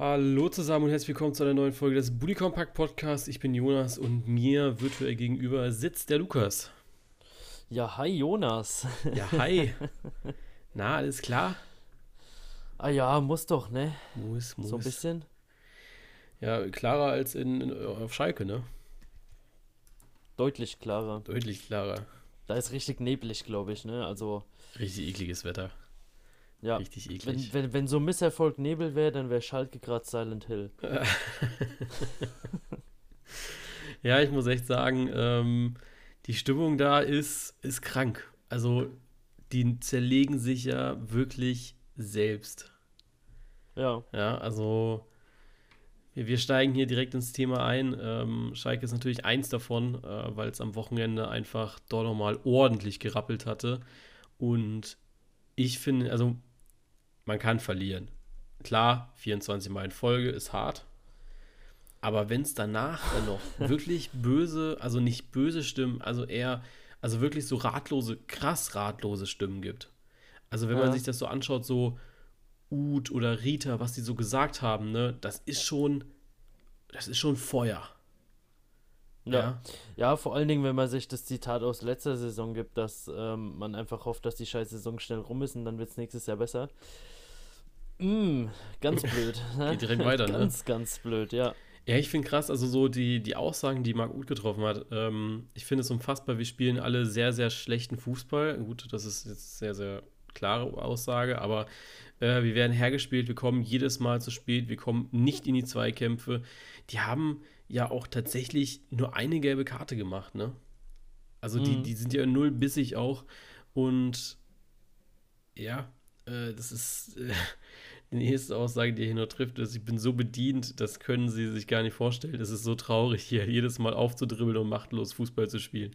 Hallo zusammen und herzlich willkommen zu einer neuen Folge des Bully Compact Podcast. Ich bin Jonas und mir virtuell gegenüber sitzt der Lukas. Ja, hi Jonas. Ja, hi. Na, alles klar? Ah ja, muss doch, ne? Muss, muss. So ein bisschen. Ja, klarer als in, in, auf Schalke, ne? Deutlich klarer. Deutlich klarer. Da ist richtig neblig, glaube ich, ne? Also. Richtig ekliges Wetter. Ja. Richtig eklig. Wenn, wenn, wenn so Misserfolg Nebel wäre, dann wäre Schalke gerade Silent Hill. ja, ich muss echt sagen, ähm, die Stimmung da ist, ist krank. Also, die zerlegen sich ja wirklich selbst. Ja. Ja, also wir, wir steigen hier direkt ins Thema ein. Ähm, Schalke ist natürlich eins davon, äh, weil es am Wochenende einfach dort nochmal ordentlich gerappelt hatte. Und ich finde, also man kann verlieren. Klar, 24 Mal in Folge ist hart. Aber wenn es danach dann noch wirklich böse, also nicht böse Stimmen, also eher, also wirklich so ratlose, krass ratlose Stimmen gibt. Also wenn Ja. man sich das so anschaut, so Uth oder Rita, was die so gesagt haben, ne, das ist schon, das ist schon Feuer. Ja. ja. vor allen Dingen, wenn man sich das Zitat aus letzter Saison gibt, dass ähm, man einfach hofft, dass die scheiß Saison schnell rum ist und dann wird es nächstes Jahr besser. Mm, ganz blöd. ne? Geht direkt weiter, ne? Ganz, ganz blöd, ja. Ja, ich finde krass, also so die, die Aussagen, die Marc Uth getroffen hat, ähm, ich finde es unfassbar. Wir spielen alle sehr, sehr schlechten Fußball. Gut, das ist jetzt sehr, sehr klare Aussage, aber äh, wir werden hergespielt, wir kommen jedes Mal zu spät, wir kommen nicht in die Zweikämpfe. Die haben ja auch tatsächlich nur eine gelbe Karte gemacht, ne? Also die, Mhm. die sind ja null bissig auch und ja, äh, das ist äh, die nächste Aussage, die hier nur trifft, ist, ich bin so bedient, das können sie sich gar nicht vorstellen. Das ist so traurig, hier jedes Mal aufzudribbeln und machtlos Fußball zu spielen.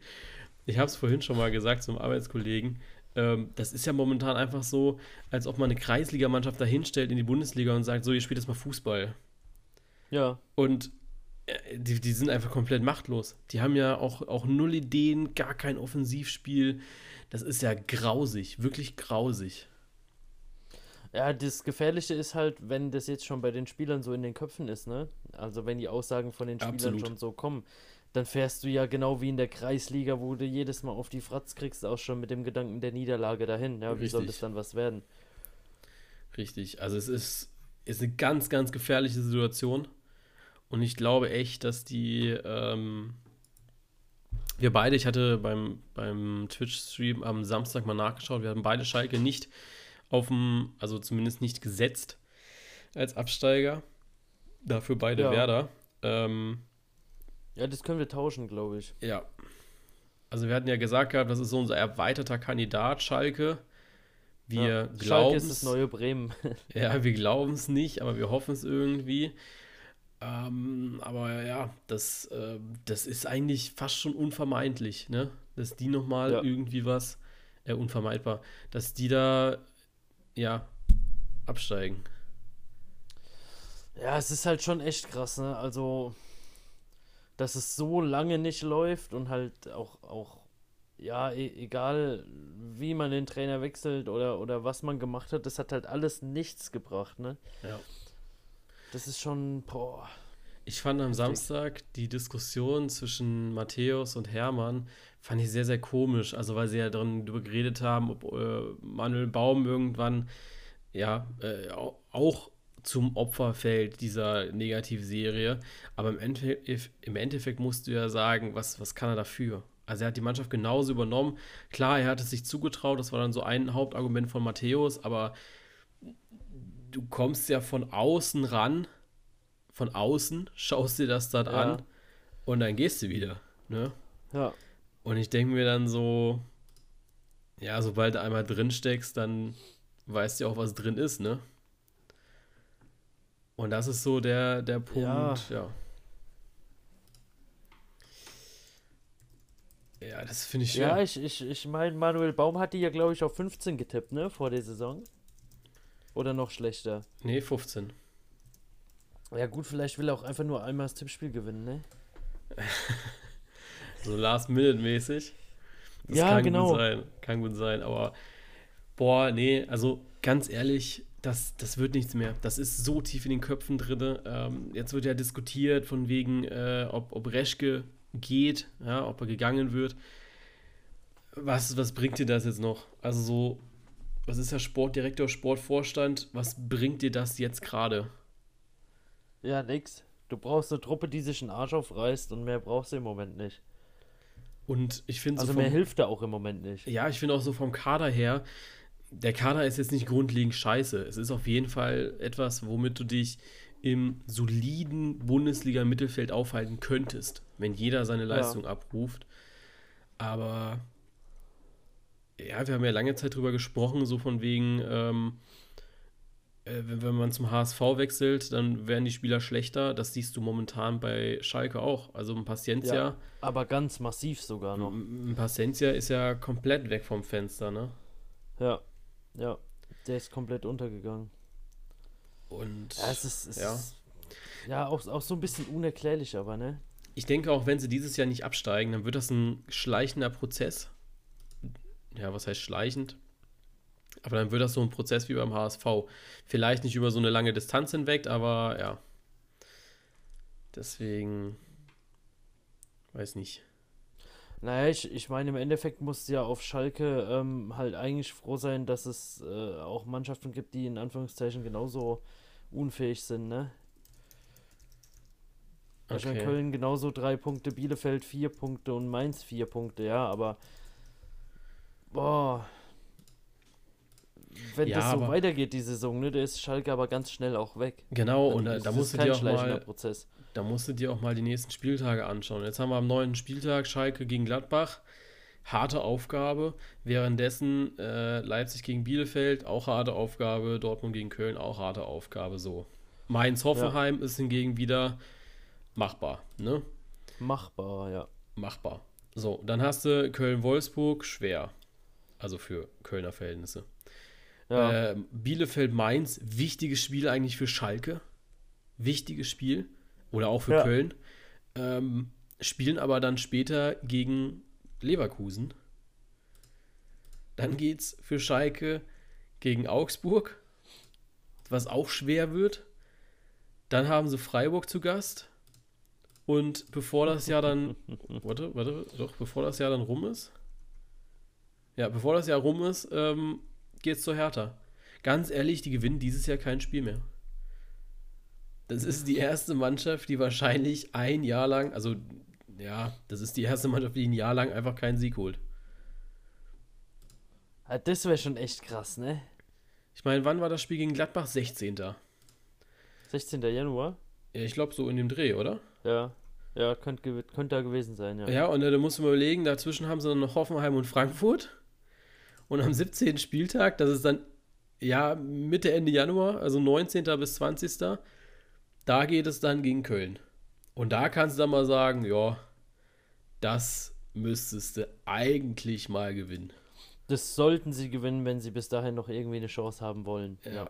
Ich habe es vorhin schon mal gesagt zum Arbeitskollegen. Ähm, das ist ja momentan einfach so, als ob man eine Kreisligamannschaft da hinstellt in die Bundesliga und sagt, so, ihr spielt jetzt mal Fußball. Ja, Und äh, die, die sind einfach komplett machtlos. Die haben ja auch, auch null Ideen, gar kein Offensivspiel. Das ist ja grausig, wirklich grausig. Ja, das Gefährliche ist halt, wenn das jetzt schon bei den Spielern so in den Köpfen ist, ne? Also wenn die Aussagen von den Spielern Absolut. schon so kommen, dann fährst du ja genau wie in der Kreisliga, wo du jedes Mal auf die Fratz kriegst, auch schon mit dem Gedanken der Niederlage dahin. Ja, wie soll Richtig. das dann was werden? Richtig. Also es ist, ist eine ganz, ganz gefährliche Situation. Und ich glaube echt, dass die, ähm, wir beide, ich hatte beim, beim Twitch-Stream am Samstag mal nachgeschaut, wir hatten beide Schalke nicht auf dem, also zumindest nicht gesetzt als Absteiger. Dafür beide Ja. Werder. Ähm, Ja, das können wir tauschen, glaube ich. ja. Also wir hatten ja gesagt gehabt, das ist so unser erweiterter Kandidat, Schalke. Wir ja. Glauben ist das neue Bremen. Ja, wir glauben es nicht, aber wir hoffen es irgendwie. Ähm, aber ja, das, äh, das ist eigentlich fast schon unvermeidlich, ne? Dass die nochmal Ja. irgendwie was, äh, unvermeidbar, dass die da, ja, absteigen. Ja, es ist halt schon echt krass, ne? Also, dass es so lange nicht läuft und halt auch, auch ja, e egal wie man den Trainer wechselt oder, oder was man gemacht hat, das hat halt alles nichts gebracht, ne? Ja. Das ist schon, boah. Ich fand am. Samstag die Diskussion zwischen Matthäus und Hermann, fand ich sehr, sehr komisch. Also, weil sie ja darüber geredet haben, ob äh, Manuel Baum irgendwann ja äh, au- auch zum Opfer fällt dieser Negativserie. Aber im Endeffekt, im Endeffekt musst du ja sagen, was, was kann er dafür? Also er hat die Mannschaft genauso übernommen. Klar, er hat es sich zugetraut, das war dann so ein Hauptargument von Matthäus, aber du kommst ja von außen ran, von außen, schaust dir das dann Ja. an und dann gehst du wieder. Ne? Ja. Und ich denke mir dann so, ja, sobald du einmal drin steckst, dann weißt du auch, was drin ist, ne? Und das ist so der, der Punkt, ja. Ja, das finde ich schwer. Ja, ich, ich, ich meine, Manuel Baum hat die ja, glaube ich, auf 15 getippt, ne? Vor der Saison. Oder noch schlechter. nee, 15. Ja, gut, vielleicht will er auch einfach nur einmal das Tippspiel gewinnen, ne? So Last-Minute-mäßig. Das Ja, kann genau. gut sein. Kann gut sein, aber boah, nee, also ganz ehrlich, das, das wird nichts mehr. Das ist so tief in den Köpfen drin. Ähm, jetzt wird ja diskutiert von wegen, äh, ob, ob Reschke geht, ja, ob er gegangen wird. Was, was bringt dir das jetzt noch? Also so, was ist der Sportdirektor, Sportvorstand? Was bringt dir das jetzt gerade? Ja, nix. Du brauchst eine Truppe, die sich einen Arsch aufreißt und mehr brauchst du im Moment nicht. Und ich finde Also so mehr vom- hilft da auch im Moment nicht. Ja, ich finde auch so vom Kader her, der Kader ist jetzt nicht grundlegend scheiße. Es ist auf jeden Fall etwas, womit du dich im soliden Bundesliga-Mittelfeld aufhalten könntest, wenn jeder seine Leistung abruft. Aber ja, wir haben ja lange Zeit drüber gesprochen, so von wegen, ähm, äh, wenn, wenn man zum HSV wechselt, dann werden die Spieler schlechter. Das siehst du momentan bei Schalke auch. Also ein Paciencia, Ja, aber ganz massiv sogar noch. ein Paciencia ist ja komplett weg vom Fenster, ne? Ja, ja. Der ist komplett untergegangen. Und Ja, es ist, es ja. ist ja auch, auch so ein bisschen unerklärlich, aber ne? ich denke auch, wenn sie dieses Jahr nicht absteigen, dann wird das ein schleichender Prozess. Ja, was heißt schleichend? Aber dann wird das so ein Prozess wie beim HSV. Vielleicht nicht über so eine lange Distanz hinweg, aber ja. Deswegen, weiß nicht. Naja, ich, ich meine, im Endeffekt muss ja auf Schalke ähm, halt eigentlich froh sein, dass es äh, auch Mannschaften gibt, die in Anführungszeichen genauso unfähig sind, ne? Ich meine, Okay. Köln genauso drei Punkte, Bielefeld vier Punkte und Mainz vier Punkte, ja, aber boah. Wenn Ja, das so weitergeht, die Saison, ne, da ist Schalke aber ganz schnell auch weg. Genau, Dann und da, musst du dir auch mal, Prozess. da musst du dir auch mal die nächsten Spieltage anschauen. Jetzt haben wir am neunten Spieltag Schalke gegen Gladbach. Harte Aufgabe. Währenddessen äh, Leipzig gegen Bielefeld, auch harte Aufgabe. Dortmund gegen Köln, auch harte Aufgabe. So. Mainz-Hoffenheim ist hingegen wieder machbar. Ne? Machbar, ja. Machbar. So, dann hast du Köln-Wolfsburg, schwer. Also für Kölner Verhältnisse. Ja, Ähm, Bielefeld-Mainz, wichtiges Spiel eigentlich für Schalke. Wichtiges Spiel. Oder auch für Ja. Köln. Ähm, spielen aber dann später gegen Leverkusen. Dann geht's für Schalke gegen Augsburg, was auch schwer wird. Dann haben sie Freiburg zu Gast. Und bevor das Jahr dann. warte, warte, doch, bevor das Jahr dann rum ist. Ja, bevor das Jahr rum ist, ähm, geht's zur Hertha. Ganz ehrlich, die gewinnen dieses Jahr kein Spiel mehr. Das ist die erste Mannschaft, die wahrscheinlich ein Jahr lang, also ja, das ist die erste Mannschaft, die ein Jahr lang einfach keinen Sieg holt. Ah, das wäre schon echt krass, ne? Ich meine, wann war das Spiel gegen Gladbach? 16. Ja, 16. Januar? ich glaube so in dem Dreh, oder? Ja. Ja, könnte gew könnte da gewesen sein, ja. Ja, und äh, da musst du mal überlegen, dazwischen haben sie dann noch Hoffenheim und Frankfurt. Und am 17. Spieltag, das ist dann ja Mitte, Ende Januar, also 19. bis 20. Da geht es dann gegen Köln. Und da kannst du dann mal sagen, ja, das müsstest du eigentlich mal gewinnen. Das sollten sie gewinnen, wenn sie bis dahin noch irgendwie eine Chance haben wollen. Ja.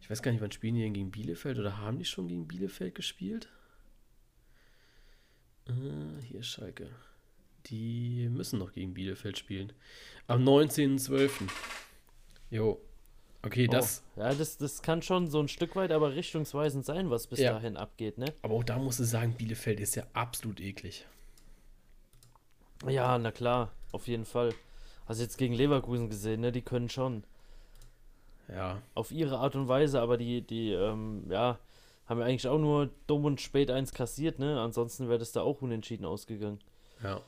Ich weiß gar nicht, wann spielen die denn gegen Bielefeld oder haben die schon gegen Bielefeld gespielt? Äh, hier Schalke. Die müssen noch gegen Bielefeld spielen. Am 19.12. Jo. Okay, das. Oh, ja, das, das kann schon so ein Stück weit aber richtungsweisend sein, was bis Ja. dahin abgeht, ne? Aber auch da musst du sagen, Bielefeld ist ja absolut eklig. Ja, na klar, auf jeden Fall. Also jetzt gegen Leverkusen gesehen, ne? Die können schon. Ja. Auf ihre Art und Weise, aber die, die, ähm, ja, haben ja eigentlich auch nur dumm und spät eins kassiert, ne? Ansonsten wäre das da auch unentschieden ausgegangen. Ja.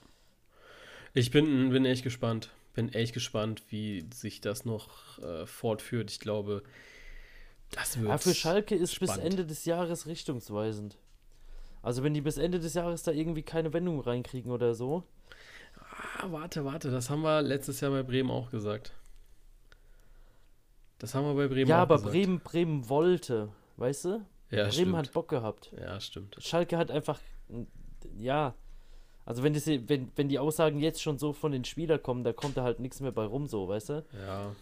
Ich bin, bin echt gespannt. Bin echt gespannt, wie sich das noch äh, fortführt. Ich glaube, das wird. Ja, für Schalke ist bis spannend. Ende des Jahres richtungsweisend. Also wenn die bis Ende des Jahres da irgendwie keine Wendung reinkriegen oder so. Ah, warte, warte, das haben wir letztes Jahr bei Bremen auch gesagt. Das haben wir bei Bremen ja, auch aber gesagt. Bremen, Bremen wollte, weißt du? ja, Bremen stimmt. hat Bock gehabt. Ja, stimmt. Schalke hat einfach, ja, also wenn, das, wenn, wenn die Aussagen jetzt schon so von den Spielern kommen, da kommt da halt nichts mehr bei rum, so, weißt du? Ja,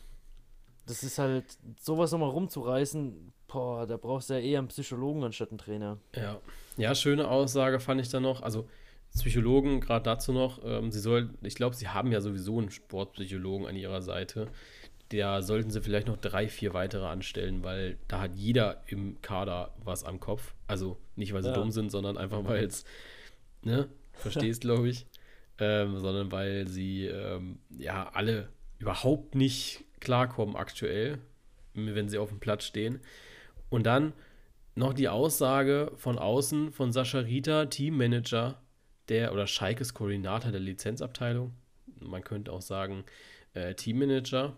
Das ist halt, sowas nochmal rumzureißen, boah, da brauchst du ja eher einen Psychologen anstatt einen Trainer. ja. Ja, schöne Aussage fand ich dann noch. Also, Psychologen, gerade dazu noch, ähm, sie soll, ich glaube, sie haben ja sowieso einen Sportpsychologen an ihrer Seite, da sollten sie vielleicht noch drei, vier weitere anstellen, weil da hat jeder im Kader was am Kopf. Also nicht, weil sie Ja. dumm sind, sondern einfach, weil es, ne, verstehst, glaube ich, ähm, sondern weil sie ähm, ja alle überhaupt nicht klarkommen aktuell, wenn sie auf dem Platz stehen. Und dann noch die Aussage von außen von Sascha Rita, Teammanager der oder Schalkes Koordinator der Lizenzabteilung. Man könnte auch sagen äh, Teammanager.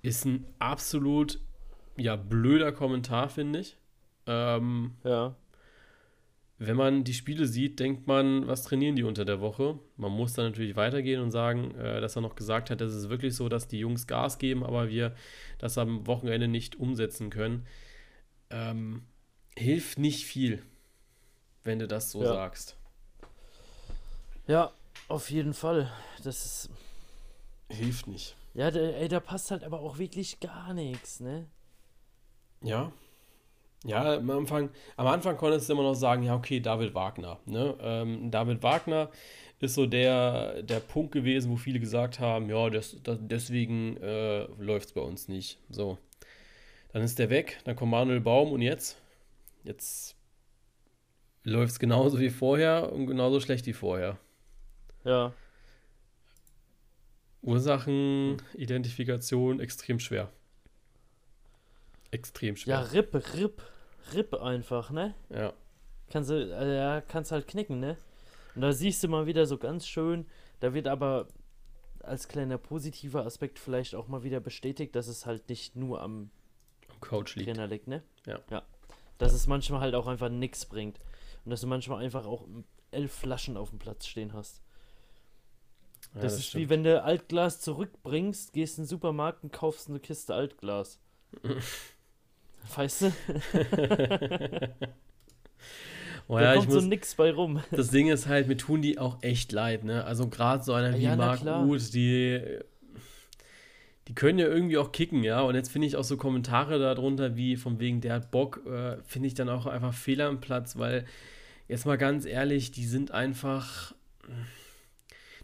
Ist ein absolut ja blöder Kommentar, finde ich. Ähm, Ja. Wenn man die Spiele sieht, denkt man, was trainieren die unter der Woche? Man muss dann natürlich weitergehen und sagen, äh, dass er noch gesagt hat, es ist wirklich so, dass die Jungs Gas geben, aber wir das am Wochenende nicht umsetzen können. Ähm, hilft nicht viel, wenn du das so Ja. sagst. Ja, auf jeden Fall. Das ist. Hilft nicht. Ja, da, ey, da passt halt aber auch wirklich gar nichts, ne? Ja. Ja, am Anfang, am Anfang konntest du immer noch sagen, ja, okay, David Wagner. Ne? Ähm, David Wagner ist so der, der Punkt gewesen, wo viele gesagt haben, ja, das, das, deswegen äh, läuft es bei uns nicht. So. Dann ist der weg, dann kommt Manuel Baum und jetzt? Jetzt läuft es genauso wie vorher und genauso schlecht wie vorher. Ja. Ursachenidentifikation extrem schwer. Extrem Ja, schwer. RIP, RIP, RIP einfach, ne? Ja. Kannst du, äh, ja, kannst halt knicken, ne? Und da siehst du mal wieder so ganz schön, da wird aber als kleiner positiver Aspekt vielleicht auch mal wieder bestätigt, dass es halt nicht nur am Am Coach liegt. Trainer liegt, ne? Ja. Ja. Dass es manchmal halt auch einfach nichts bringt. Und dass du manchmal einfach auch elf Flaschen auf dem Platz stehen hast. Ja, Das, ist stimmt. wie wenn du Altglas zurückbringst, gehst in den Supermarkt und kaufst eine Kiste Altglas. weißt du? Oh da ja, ich kommt so muss, nix bei rum. das Ding ist halt, mir tun die auch echt leid, ne? Also gerade so einer wie Ja, Marc. Uth, die, die können ja irgendwie auch kicken, ja? Und jetzt finde ich auch so Kommentare darunter wie von wegen, der hat Bock, äh, finde ich dann auch einfach Fehler am Platz, weil jetzt mal ganz ehrlich, die sind einfach,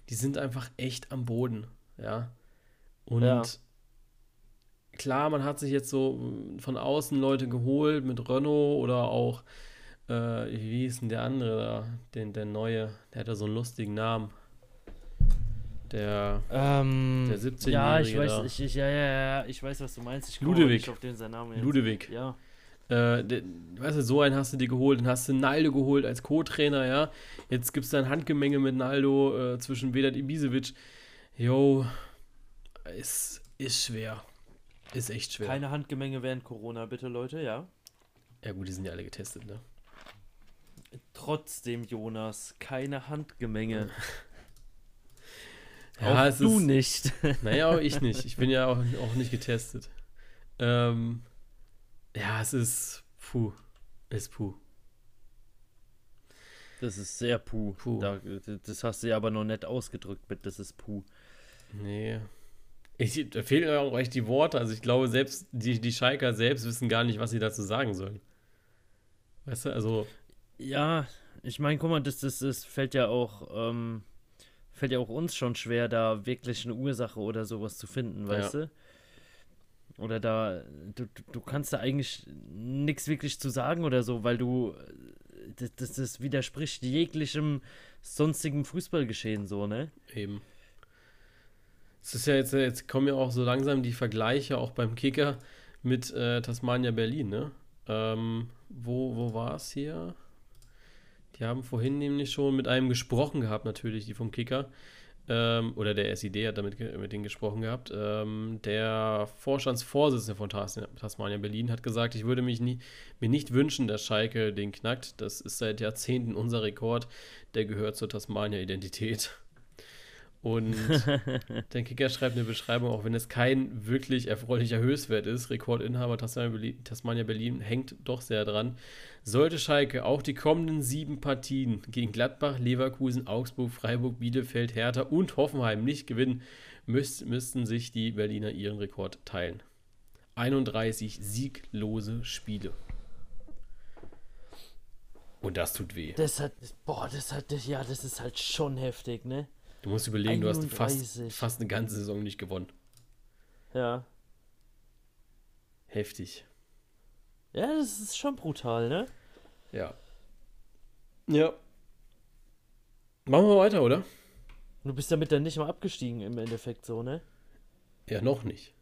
die sind einfach echt am Boden, ja? Und Ja. Klar, man hat sich jetzt so von außen Leute geholt mit Renault oder auch, äh, wie hieß denn der andere da? Den, der neue, der hatte so einen lustigen Namen. Der, Ähm, Der 17-Jährige Ja, ich weiß, ich, ich, ja, ja, ja, ich weiß, was du meinst. Ich komme Ludewig. nicht auf den seinen Namen jetzt. Ludewig. Ja. Äh, der, weißt du, so einen hast du dir geholt, dann hast du Naldo geholt als Co-Trainer, ja. Jetzt gibt es da ein Handgemenge mit Naldo äh, zwischen Vedat Ibisevic. Jo, ist, ist schwer. Ist echt schwer. Keine Handgemenge während Corona, bitte, Leute, ja. Ja gut, die sind ja alle getestet, ne? Trotzdem, Jonas, keine Handgemenge. Ja, auch es du ist, nicht. Naja, auch ich nicht. Ich bin ja auch, auch nicht getestet. Ähm, ja, es ist puh. Ist puh. Das ist sehr puh. Puh. Da, das hast du ja aber noch nett ausgedrückt mit, das ist puh. Nee. Ich, da fehlen auch echt die Worte. Also ich glaube, selbst die, die Schalker selbst wissen gar nicht, was sie dazu sagen sollen. Weißt du, also, Ja, ich meine, guck mal, das, das, das fällt ja auch, ähm, fällt ja auch uns schon schwer, da wirklich eine Ursache oder sowas zu finden, weißt du? Oder da, du, du- du kannst da eigentlich nichts wirklich zu sagen oder so, weil du, äh, das, das, das widerspricht jeglichem sonstigen Fußballgeschehen so, ne? eben. Es ist ja jetzt, jetzt kommen ja auch so langsam die Vergleiche auch beim Kicker mit äh, Tasmania Berlin, ne? Ähm, wo wo war es hier? Die haben vorhin nämlich schon mit einem gesprochen gehabt, natürlich, die vom Kicker. Ähm, oder der SID hat damit mit denen gesprochen gehabt. Ähm, der Vorstandsvorsitzende von Tas Tasmania Berlin hat gesagt, ich würde mich nie, mir nicht wünschen, dass Schalke den knackt. Das ist seit Jahrzehnten unser Rekord. Der gehört zur Tasmania-Identität. Und der Kicker schreibt eine Beschreibung, auch wenn es kein wirklich erfreulicher Höchstwert ist. Rekordinhaber Tasmania Berlin, Tasmania Berlin hängt doch sehr dran. Sollte Schalke auch die kommenden sieben Partien gegen Gladbach, Leverkusen, Augsburg, Freiburg, Bielefeld, Hertha und Hoffenheim nicht gewinnen, müsst, müssten sich die Berliner ihren Rekord teilen. 31 sieglose Spiele. Und das tut weh. Das hat, boah, das hat, ja, das ist halt schon heftig, ne? Du musst überlegen, du hast fast, 31. fast eine ganze Saison nicht gewonnen. Ja. heftig. Ja, das ist schon brutal, ne? Ja. Ja. Machen wir weiter, oder? Du bist damit dann nicht mal abgestiegen im Endeffekt so, ne? Ja, noch nicht.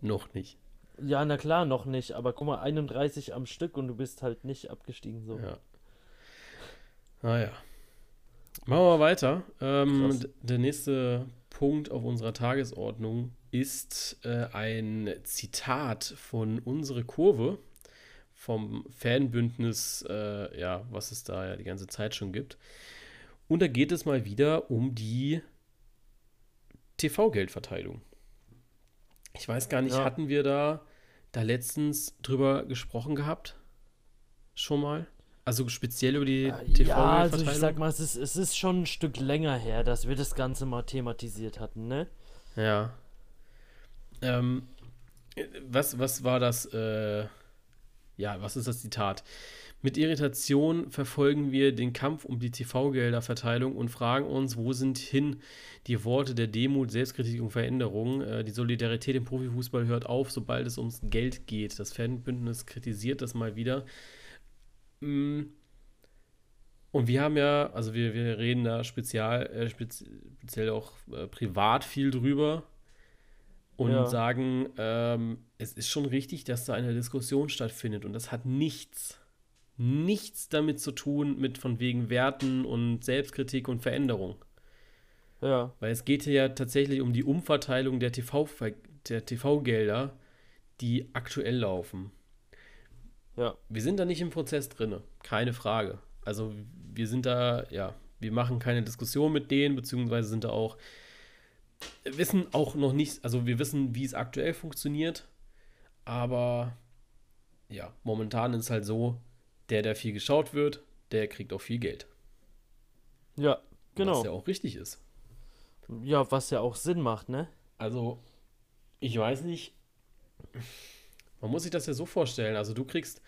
Noch nicht. Ja, na klar, noch nicht. Aber guck mal, 31 am Stück und du bist halt nicht abgestiegen so. Ja. Naja. Machen wir mal weiter. Ähm, der nächste Punkt auf unserer Tagesordnung ist äh, ein Zitat von unsere Kurve vom Fanbündnis, äh, ja, was es da ja die ganze Zeit schon gibt. Und da geht es mal wieder um die TV-Geldverteilung. Ich weiß gar nicht, ja. hatten wir da, da letztens drüber gesprochen gehabt? Schon mal? Also speziell über die äh, TV-Geldverteilung? Ja, also ich sag mal, es ist, es ist schon ein Stück länger her, dass wir das Ganze mal thematisiert hatten, ne? Ja. Ähm, was, was war das, äh, ja, was ist das Zitat? Mit Irritation verfolgen wir den Kampf um die TV-Gelderverteilung und fragen uns, wo sind hin die Worte der Demut, Selbstkritik und Veränderung. Äh, die Solidarität im Profifußball hört auf, sobald es ums Geld geht. Das Fanbündnis kritisiert das mal wieder. Mm. Und wir haben ja, also wir, wir reden da spezial, äh, speziell auch äh, privat viel drüber und ja. sagen, ähm, es ist schon richtig, dass da eine Diskussion stattfindet und das hat nichts nichts damit zu tun mit von wegen Werten und Selbstkritik und Veränderung. Ja. Weil es geht hier ja tatsächlich um die Umverteilung der TV-Gelder, der TV die aktuell laufen. Ja. Wir sind da nicht im Prozess drin, keine Frage. Also wir sind da, ja, wir machen keine Diskussion mit denen, beziehungsweise sind da auch, wissen auch noch nicht, also wir wissen, wie es aktuell funktioniert, aber ja, momentan ist es halt so, der, der viel geschaut wird, der kriegt auch viel Geld. Ja, genau. Was ja auch richtig ist. Ja, was ja auch Sinn macht, ne? Also, ich weiß nicht. Man muss sich das ja so vorstellen. Also, du kriegst,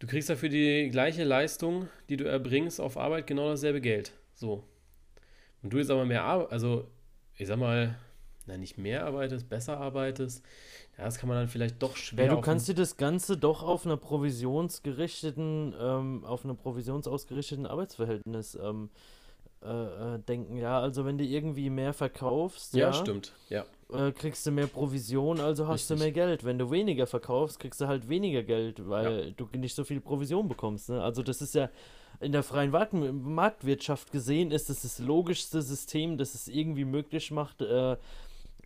du kriegst ja für die gleiche Leistung, die du erbringst auf Arbeit, genau dasselbe Geld. So. Und du jetzt aber mehr Arbeit, also, ich sag mal, na, nicht mehr arbeitest, besser arbeitest, ja, das kann man dann vielleicht doch schwer. Ja, du kannst dir das Ganze doch auf einer provisionsgerichteten, ähm, auf einem provisionsausgerichteten Arbeitsverhältnis ähm, äh, äh, denken. Ja, also wenn du irgendwie mehr verkaufst, ja, ja stimmt, ja. Äh, kriegst du mehr Provision, also hast Richtig. du mehr Geld. Wenn du weniger verkaufst, kriegst du halt weniger Geld, weil ja. du nicht so viel Provision bekommst. Ne? Also das ist ja in der freien Marktwirtschaft gesehen, ist das das logischste System, das es irgendwie möglich macht, äh,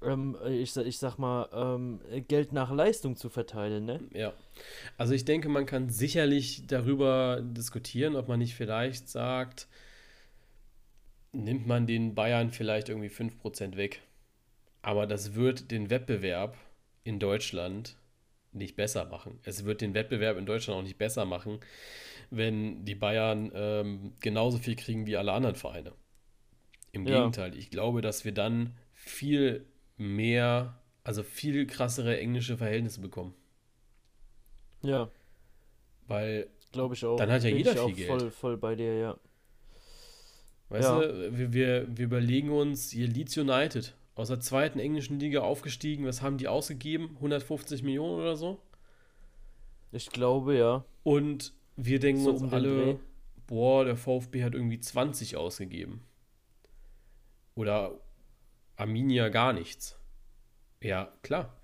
ähm, ich, ich sag mal, ähm, Geld nach Leistung zu verteilen, ne? Ja. Also ich denke, man kann sicherlich darüber diskutieren, ob man nicht vielleicht sagt, nimmt man den Bayern vielleicht irgendwie 5% weg. Aber das wird den Wettbewerb in Deutschland nicht besser machen. Es wird den Wettbewerb in Deutschland auch nicht besser machen, wenn die Bayern ähm, genauso viel kriegen wie alle anderen Vereine. Im ja. Gegenteil, ich glaube, dass wir dann viel mehr, also viel krassere englische Verhältnisse bekommen. Ja. Weil. Glaube ich auch. Dann hat ja Bin jeder viel Geld. Voll, voll bei dir, ja. Weißt ja. du, wir, wir, wir überlegen uns, hier Leeds United, aus der zweiten englischen Liga aufgestiegen, was haben die ausgegeben? 150 Millionen oder so? Ich glaube, ja. Und wir denken so uns um alle, boah, der VfB hat irgendwie 20 ausgegeben. Oder Arminia gar nichts. Ja, klar.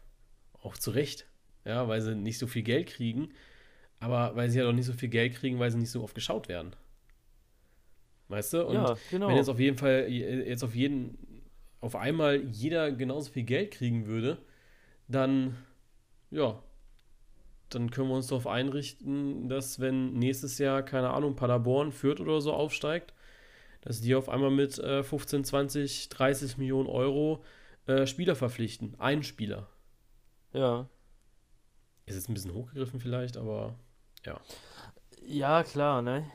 Auch zu Recht. Ja, weil sie nicht so viel Geld kriegen. Aber weil sie ja halt auch nicht so viel Geld kriegen, weil sie nicht so oft geschaut werden. Weißt du? Und ja, genau. wenn jetzt auf jeden Fall, jetzt auf jeden, auf einmal jeder genauso viel Geld kriegen würde, dann, ja, dann können wir uns darauf einrichten, dass wenn nächstes Jahr, keine Ahnung, Paderborn, Fürth oder so aufsteigt, dass die auf einmal mit äh, 15, 20, 30 Millionen Euro äh, Spieler verpflichten. Einen Spieler. Ja. Ist jetzt ein bisschen hochgegriffen vielleicht, aber ja. Ja, klar, ne?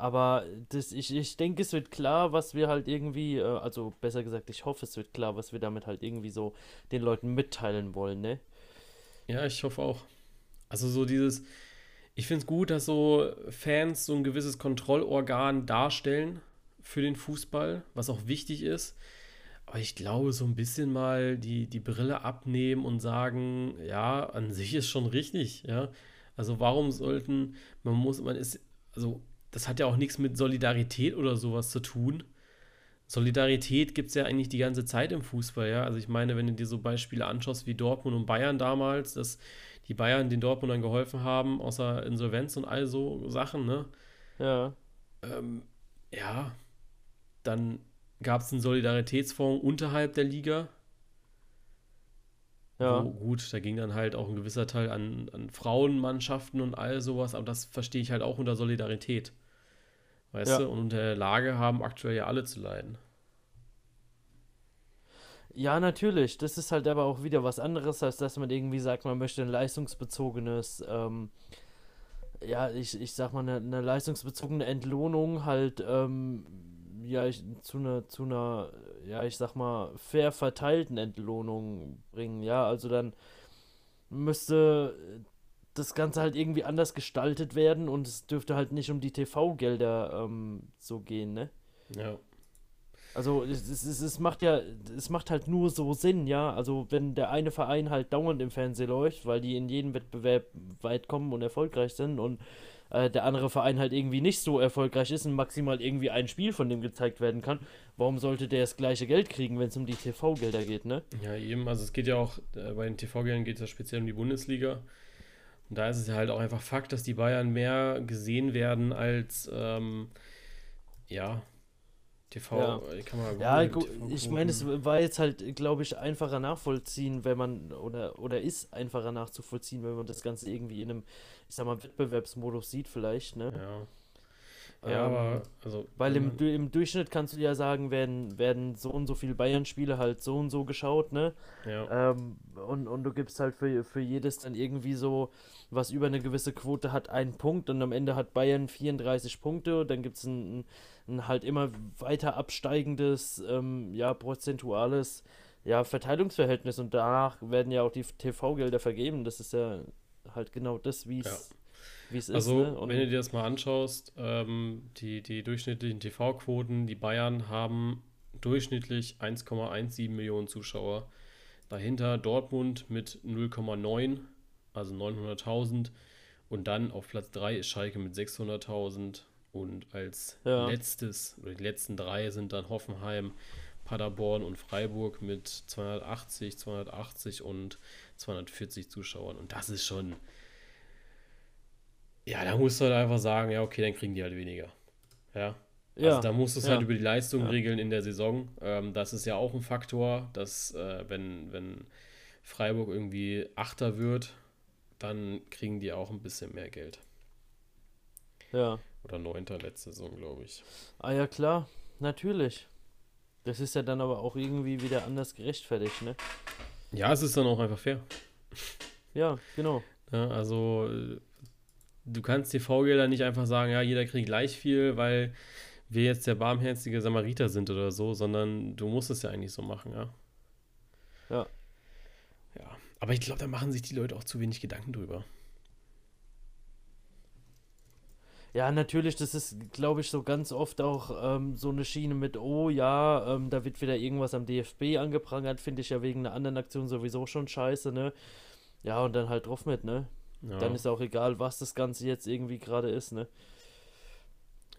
Aber das, ich, ich denke, es wird klar, was wir halt irgendwie, äh, also besser gesagt, ich hoffe, es wird klar, was wir damit halt irgendwie so den Leuten mitteilen wollen, ne? Ja, ich hoffe auch. Also so dieses, ich finde es gut, dass so Fans so ein gewisses Kontrollorgan darstellen für den Fußball, was auch wichtig ist. Aber ich glaube, so ein bisschen mal die, die Brille abnehmen und sagen, ja, an sich ist schon richtig, ja. Also warum sollten, man muss, man ist, also das hat ja auch nichts mit Solidarität oder sowas zu tun. Solidarität gibt es ja eigentlich die ganze Zeit im Fußball, ja. Also ich meine, wenn du dir so Beispiele anschaust wie Dortmund und Bayern damals, dass die Bayern den Dortmundern geholfen haben, außer Insolvenz und all so Sachen, ne? Ja. Ähm, ja, dann gab es einen Solidaritätsfonds unterhalb der Liga. Ja. Wo, gut, da ging dann halt auch ein gewisser Teil an, an Frauenmannschaften und all sowas, aber das verstehe ich halt auch unter Solidarität. Weißt Ja. du? Und unter der Lage haben aktuell ja alle zu leiden. Ja, natürlich. Das ist halt aber auch wieder was anderes, als dass man irgendwie sagt, man möchte ein leistungsbezogenes, ähm, ja, ich, ich sag mal, eine, eine leistungsbezogene Entlohnung halt, ähm, ja, ich, zu einer, zu einer, ja, ich sag mal, fair verteilten Entlohnung bringen. Ja, also dann müsste das Ganze halt irgendwie anders gestaltet werden und es dürfte halt nicht um die TV-Gelder ähm, so gehen, ne? Ja. Also es, es, es, macht ja, es macht halt nur so Sinn, ja. Also wenn der eine Verein halt dauernd im Fernsehen läuft, weil die in jedem Wettbewerb weit kommen und erfolgreich sind und äh, der andere Verein halt irgendwie nicht so erfolgreich ist und maximal irgendwie ein Spiel von dem gezeigt werden kann, warum sollte der das gleiche Geld kriegen, wenn es um die TV-Gelder geht, ne? Ja, eben, also es geht ja auch, äh, bei den TV-Geldern geht es ja speziell um die Bundesliga. Und da ist es ja halt auch einfach Fakt, dass die Bayern mehr gesehen werden als, ähm, ja, TV, Ja. kann man Ja, googeln, gu- ich meine, es war jetzt halt, glaube ich, einfacher nachvollziehen, wenn man, oder, oder ist einfacher nachzuvollziehen, wenn man das Ganze irgendwie in einem, ich sag mal, Wettbewerbsmodus sieht vielleicht, ne? Ja. Ja, Ähm, aber, also, Weil im, im Durchschnitt kannst du ja sagen, werden, werden so und so viele Bayern-Spiele halt so und so geschaut, ne? ja, Ähm, und, und du gibst halt für, für jedes dann irgendwie so, was über eine gewisse Quote hat, einen Punkt und am Ende hat Bayern 34 Punkte und dann gibt es ein, ein, halt immer weiter absteigendes, ähm, ja, prozentuales, ja, Verteilungsverhältnis und danach werden ja auch die TV-Gelder vergeben. Das ist ja halt genau das, wie es wie es ist, Also, ne? Wenn du dir das mal anschaust, ähm, die, die durchschnittlichen TV-Quoten, die Bayern haben durchschnittlich 1,17 Millionen Zuschauer. Dahinter Dortmund mit 0,9, also 900.000. Und dann auf Platz 3 ist Schalke mit 600.000. Und als Ja. letztes, oder die letzten drei sind dann Hoffenheim, Paderborn und Freiburg mit 280, 280 und 240 Zuschauern. Und das ist schon. Ja, da musst du halt einfach sagen, ja, okay, dann kriegen die halt weniger. Ja. ja, Also da musst du es ja. halt über die Leistung Ja. regeln in der Saison. Ähm, das ist ja auch ein Faktor, dass äh, wenn, wenn Freiburg irgendwie Achter wird, dann kriegen die auch ein bisschen mehr Geld. ja. Oder Neunter letzte Saison, glaube ich. Ah ja, klar, natürlich. Das ist ja dann aber auch irgendwie wieder anders gerechtfertigt, ne? Ja, es ist dann auch einfach fair. Ja, genau. Ja, also äh, du kannst TV-Gelder nicht einfach sagen, ja, jeder kriegt gleich viel, weil wir jetzt der barmherzige Samariter sind oder so, sondern du musst es ja eigentlich so machen, ja. Ja. Ja, aber ich glaube, da machen sich die Leute auch zu wenig Gedanken drüber. Ja, natürlich, das ist, glaube ich, so ganz oft auch ähm, so eine Schiene mit, oh ja, ähm, da wird wieder irgendwas am DFB angeprangert, finde ich ja wegen einer anderen Aktion sowieso schon scheiße, ne? Ja, und dann halt drauf mit, ne? Ja, Dann ist auch egal, was das Ganze jetzt irgendwie gerade ist, ne?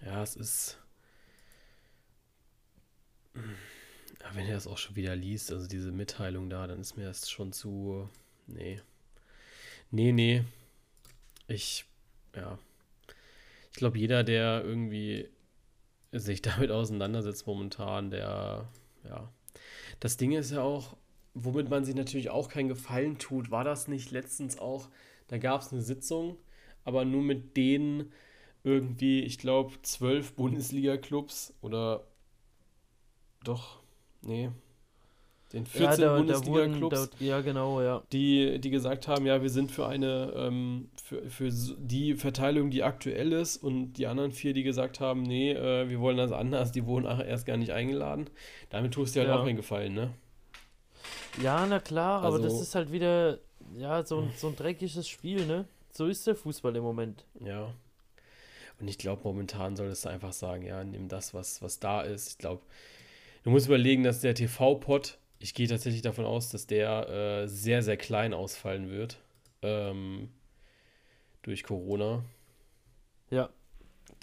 ja es ist. Ja, wenn ihr das auch schon wieder liest, also diese Mitteilung da, dann ist mir das schon zu. Nee. Nee, nee. Ich. Ja. Ich glaube, jeder, der irgendwie sich damit auseinandersetzt momentan, der, ja. Das Ding ist ja auch, womit man sich natürlich auch keinen Gefallen tut, war das nicht letztens auch, da gab es eine Sitzung, aber nur mit denen irgendwie, ich glaube, zwölf Bundesliga-Clubs oder doch, nee, den 14 ja, Bundesliga-Clubs ja, genau, ja. die, die gesagt haben, ja, wir sind für eine, ähm, für, für die Verteilung, die aktuell ist, und die anderen vier, die gesagt haben, nee, äh, wir wollen das anders, die wurden erst gar nicht eingeladen. Damit tust du dir halt Ja. auch einen Gefallen, ne? Ja, na klar, aber das Also- ist halt wieder, ja, so ein, so ein dreckiges Spiel, ne? So ist der Fußball im Moment. Ja. Und ich glaube, momentan solltest du einfach sagen, ja, nimm das, was, was da ist. Ich glaube, Du musst überlegen, dass der TV-Pot, ich gehe tatsächlich davon aus, dass der äh, sehr, sehr klein ausfallen wird. Ähm, durch Corona. Ja.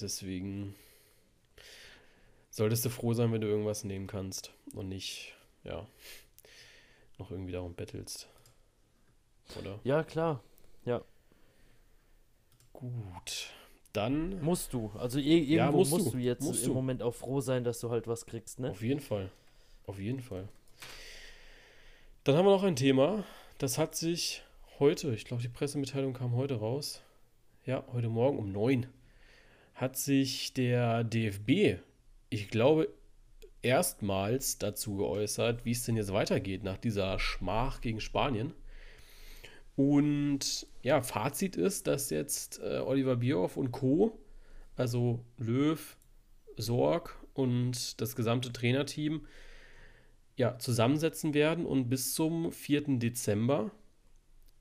Deswegen solltest du froh sein, wenn du irgendwas nehmen kannst und nicht, ja, noch irgendwie darum bettelst. Oder? Ja, klar. Ja. Gut. Dann. Musst du. Also irgendwo Ja, musst musst, du. du. jetzt Musst im du. Moment auch froh sein, dass du halt was kriegst, ne? Auf jeden Fall. Auf jeden Fall. Dann haben wir noch ein Thema. Das hat sich heute, ich glaube, die Pressemitteilung kam heute raus. Ja, heute Morgen um 9 hat sich der DFB, ich glaube, erstmals dazu geäußert, wie es denn jetzt weitergeht nach dieser Schmach gegen Spanien. Und ja, Fazit ist, dass jetzt äh, Oliver Bierhoff und Co., also Löw, Sorg und das gesamte Trainerteam, ja, zusammensetzen werden und bis zum 4. Dezember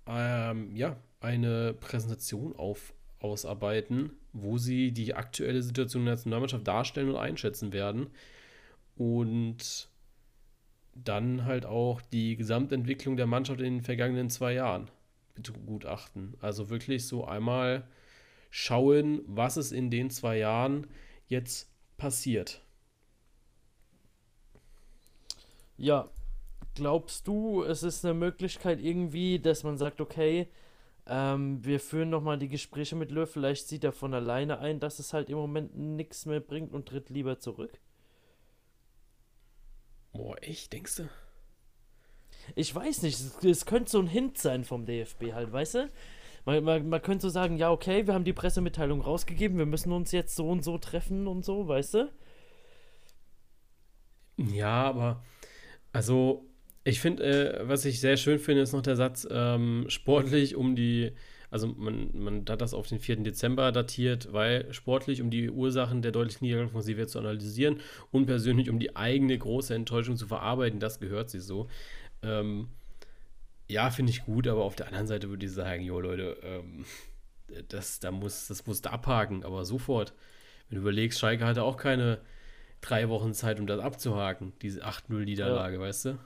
ähm, ja, eine Präsentation auf, ausarbeiten, wo sie die aktuelle Situation der Nationalmannschaft darstellen und einschätzen werden. Und dann halt auch die Gesamtentwicklung der Mannschaft in den vergangenen zwei Jahren begutachten. Also wirklich so einmal schauen, was ist in den zwei Jahren jetzt passiert. Ja. Glaubst du, es ist eine Möglichkeit irgendwie, dass man sagt, okay, ähm, wir führen nochmal die Gespräche mit Löw, vielleicht sieht er von alleine ein, dass es halt im Moment nichts mehr bringt und tritt lieber zurück? Boah, echt, denkst du? Ich weiß nicht, es, es könnte so ein Hint sein vom DFB halt, weißt du? Man, man, man könnte so sagen, ja, okay, wir haben die Pressemitteilung rausgegeben, wir müssen uns jetzt so und so treffen und so, weißt du? Ja, aber also ich finde, äh, was ich sehr schön finde, ist noch der Satz, ähm, sportlich um die, also man, man hat das auf den 4. Dezember datiert, weil sportlich um die Ursachen der deutlichen Niederlage von Sevilla zu analysieren und persönlich um die eigene große Enttäuschung zu verarbeiten, das gehört sich so. Ähm, ja, finde ich gut, aber auf der anderen Seite würde ich sagen, jo Leute, ähm, das, da muss, das musst du abhaken, aber sofort. Wenn du überlegst, Schalke hatte auch keine drei Wochen Zeit, um das abzuhaken, diese 8-0-Niederlage, weißt du?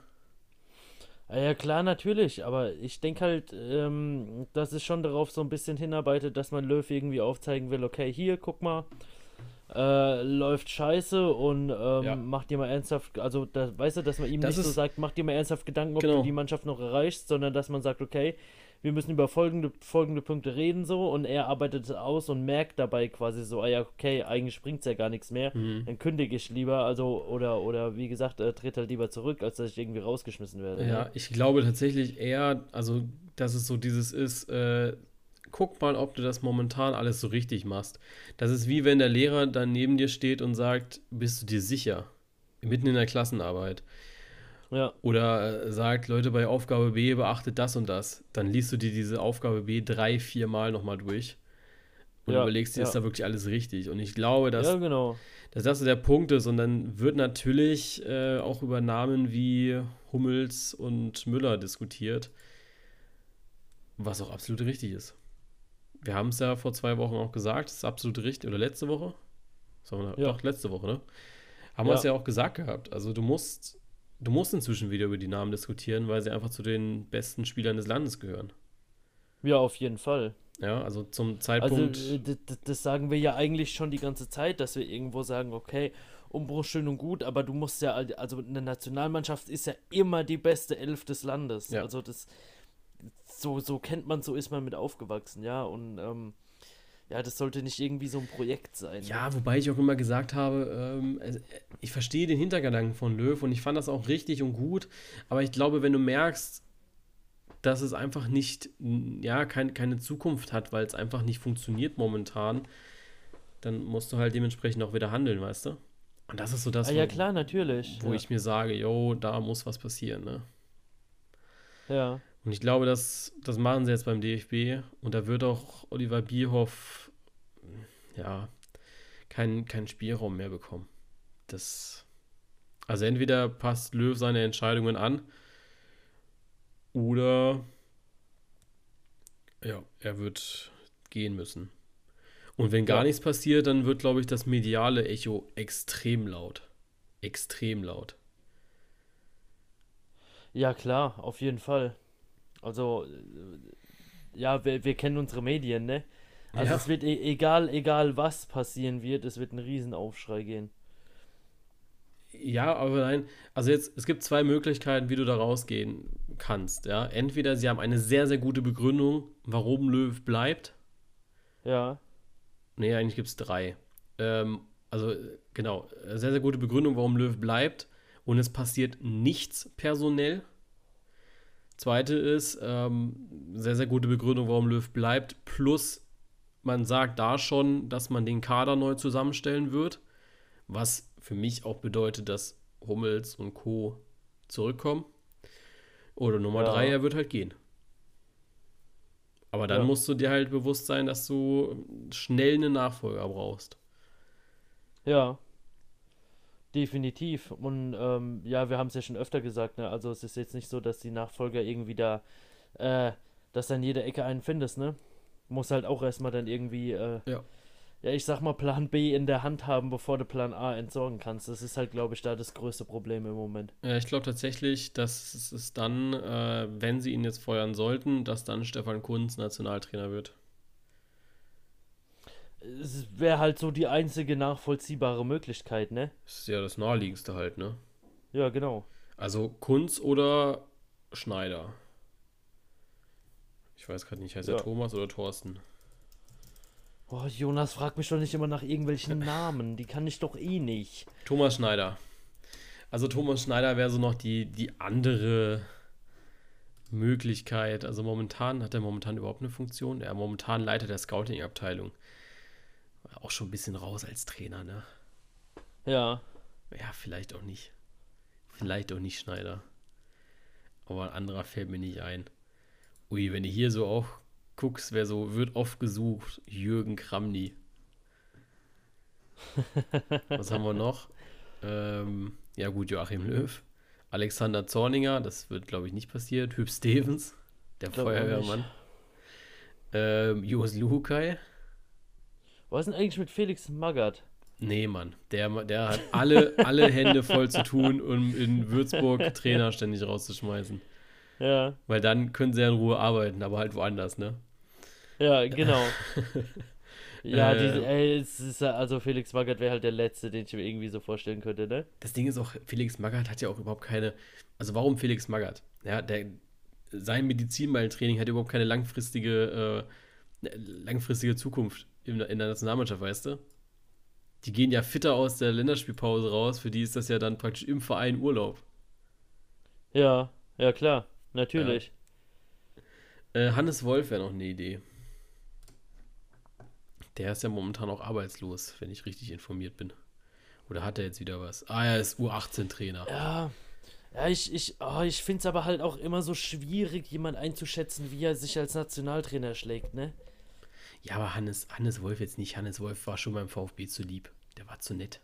Ah Ja, klar, natürlich, aber ich denke halt, ähm, dass es schon darauf so ein bisschen hinarbeitet, dass man Löw irgendwie aufzeigen will, okay, hier, guck mal, äh, läuft scheiße und ähm, Ja. macht dir mal ernsthaft, also da, weißt du, dass man ihm Das nicht so sagt, mach dir mal ernsthaft Gedanken, ob Genau. du die Mannschaft noch erreichst, sondern dass man sagt, okay, wir müssen über folgende, folgende Punkte reden so und er arbeitet es aus und merkt dabei quasi so, ah ja, okay, eigentlich bringt's ja gar nichts mehr, Mhm. dann kündige ich lieber, also oder oder wie gesagt, äh, tritt halt lieber zurück, als dass ich irgendwie rausgeschmissen werde. Ja, ne? ich glaube tatsächlich eher, also, dass es so dieses ist, äh, guck mal, ob du das momentan alles so richtig machst. Das ist wie wenn der Lehrer dann neben dir steht und sagt, bist du dir sicher? Mitten in der Klassenarbeit. Ja, Oder äh, sagt, Leute, bei Aufgabe B beachtet das und das. Dann liest du dir diese Aufgabe B drei, vier Mal nochmal durch. Und Ja, überlegst dir, ist ja. da wirklich alles richtig? Und ich glaube, dass ja, genau. dass das so der Punkt ist. Und dann wird natürlich äh, auch über Namen wie Hummels und Müller diskutiert, was auch absolut richtig ist. Wir haben es ja vor zwei Wochen auch gesagt, das ist absolut richtig. Oder letzte Woche? Wir, Ja. Doch, letzte Woche, ne? Haben Ja. wir es ja auch gesagt gehabt. Also du musst, du musst inzwischen wieder über die Namen diskutieren, weil sie einfach zu den besten Spielern des Landes gehören. Ja, auf jeden Fall. Ja, also zum Also, Zeitpunkt. d- das sagen wir ja eigentlich schon die ganze Zeit, dass wir irgendwo sagen, okay, Umbruch schön und gut, aber du musst ja, al- also eine Nationalmannschaft ist ja immer die beste Elf des Landes. Ja. Also das, so, so kennt man, so ist man mit aufgewachsen, ja, und ähm, ja, das sollte nicht irgendwie so ein Projekt sein. Ja, wobei ich auch immer gesagt habe, ähm, ich verstehe den Hintergedanken von Löw und ich fand das auch richtig und gut, aber ich glaube, wenn du merkst, dass es einfach nicht, ja, kein, keine Zukunft hat, weil es einfach nicht funktioniert momentan, dann musst du halt dementsprechend auch wieder handeln, weißt du? Und das ist so das, Ah, ja, wo- klar, natürlich. wo ja. ich mir sage, yo, da muss was passieren, ne? ja. Und ich glaube, das, das machen sie jetzt beim DFB. Und da wird auch Oliver Bierhoff, ja, keinen keinen Spielraum mehr bekommen. Das, also entweder passt Löw seine Entscheidungen an oder ja, er wird gehen müssen. Und wenn gar Ja. nichts passiert, dann wird, glaube ich, das mediale Echo extrem laut. Extrem laut. Ja, klar, auf jeden Fall. Also, äh, ja, wir, wir kennen unsere Medien, ne? Also Ja. es wird e egal, egal was passieren wird, es wird ein Riesenaufschrei gehen. Ja, aber nein, also jetzt, es gibt zwei Möglichkeiten, wie du da rausgehen kannst, ja. Entweder sie haben eine sehr, sehr gute Begründung, warum Löw bleibt. Ja, Nee, eigentlich gibt es drei. Ähm, also, genau, sehr, sehr gute Begründung, warum Löw bleibt. Und es passiert nichts personell. Zweite ist, ähm, sehr, sehr gute Begründung, warum Löw bleibt. Plus, man sagt da schon, dass man den Kader neu zusammenstellen wird. Was für mich auch bedeutet, dass Hummels und Co. zurückkommen. Oder Nummer Ja. drei, er wird halt gehen. Aber dann Ja. musst du dir halt bewusst sein, dass du schnell einen Nachfolger brauchst. ja. Definitiv. Und ähm, ja, wir haben es ja schon öfter gesagt, ne? Also es ist jetzt nicht so, dass die Nachfolger irgendwie da, äh, dass dann jede Ecke einen findest, ne? Muss halt auch erstmal dann irgendwie, äh, Ja. ja, ich sag mal, Plan B in der Hand haben, bevor du Plan A entsorgen kannst. Das ist halt, glaube ich, da das größte Problem im Moment. Ja, ich glaube tatsächlich, dass es dann, äh, wenn sie ihn jetzt feuern sollten, dass dann Stefan Kunz Nationaltrainer wird. Es wäre halt so die einzige nachvollziehbare Möglichkeit, ne? Das ist ja das naheliegendste halt, ne? Ja, genau. Also Kunz oder Schneider. Ich weiß gerade nicht, heißt Ja. er Thomas oder Thorsten? Boah, Jonas, frag mich doch nicht immer nach irgendwelchen Namen. Die kann ich doch eh nicht. Thomas Schneider. Also Thomas Schneider wäre so noch die, die andere Möglichkeit. Also momentan hat er momentan überhaupt eine Funktion. Er momentan Leiter der Scouting-Abteilung. Auch schon ein bisschen raus als Trainer, ne? Ja, Ja, vielleicht auch nicht. Vielleicht auch nicht Schneider. Aber ein anderer fällt mir nicht ein. Ui, wenn du hier so auch guckst, wer so wird oft gesucht, Jürgen Kramny. Was haben wir noch? Ähm, ja gut, Joachim Löw. Alexander Zorninger, das wird glaube ich nicht passiert. Hüb Stevens, der Feuerwehrmann. Ähm, Jos Luhukai. Was ist denn eigentlich mit Felix Magath? Nee, Mann. Der, der hat alle, alle Hände voll zu tun, um in Würzburg Trainer ständig rauszuschmeißen. Ja, Weil dann können sie ja in Ruhe arbeiten, aber halt woanders, ne? ja, genau. Ja, Äh. die, ey, es ist also Felix Magath wäre halt der Letzte, den ich mir irgendwie so vorstellen könnte, ne? Das Ding ist auch, Felix Magath hat ja auch überhaupt keine. Also warum Felix Magath? Ja, der, sein Medizinballtraining hat überhaupt keine langfristige, äh, langfristige Zukunft in, der Nationalmannschaft, weißt du? Die gehen ja fitter aus der Länderspielpause raus, für die ist das ja dann praktisch im Verein Urlaub. Ja, ja klar, natürlich. Äh, Hannes Wolf wäre noch eine Idee. Der ist ja momentan auch arbeitslos, wenn ich richtig informiert bin. Oder hat er jetzt wieder was? Ah, er ist U18-Trainer. Ja, ja, ich, ich, oh, ich finde es aber halt auch immer so schwierig, jemand einzuschätzen, wie er sich als Nationaltrainer schlägt, ne? Ja, aber Hannes, Hannes Wolf jetzt nicht. Hannes Wolf war schon beim VfB zu lieb. Der war zu nett.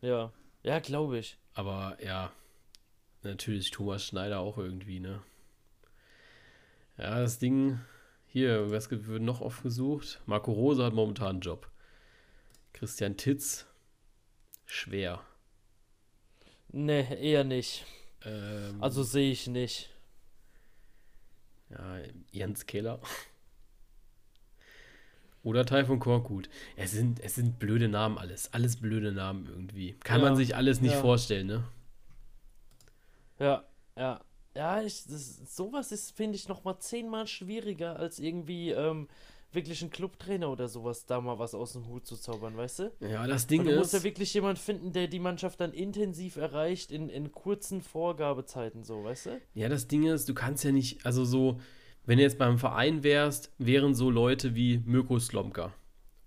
Ja, ja, glaube ich. Aber ja, natürlich Thomas Schneider auch irgendwie, ne? Ja, das Ding, hier, was wird noch oft gesucht? Marco Rose hat momentan einen Job. Christian Titz, schwer. Ne, eher nicht. Ähm, Also sehe ich nicht. ja, Jens Keller. Oder Taifun Korkut. Es sind, es sind blöde Namen alles. Alles blöde Namen irgendwie. Kann Ja, man sich alles nicht ja. vorstellen, ne? Ja, ja. Ja, ich, das, sowas ist, finde ich, noch mal zehnmal schwieriger, als irgendwie ähm, wirklich ein Clubtrainer oder sowas da mal was aus dem Hut zu zaubern, weißt du? Ja, das Ding Und du musst ist. ja wirklich jemand finden, der die Mannschaft dann intensiv erreicht in, in kurzen Vorgabezeiten, so, weißt du? Ja, das Ding ist, du kannst ja nicht, also so, wenn du jetzt beim Verein wärst, wären so Leute wie Mirko Slomka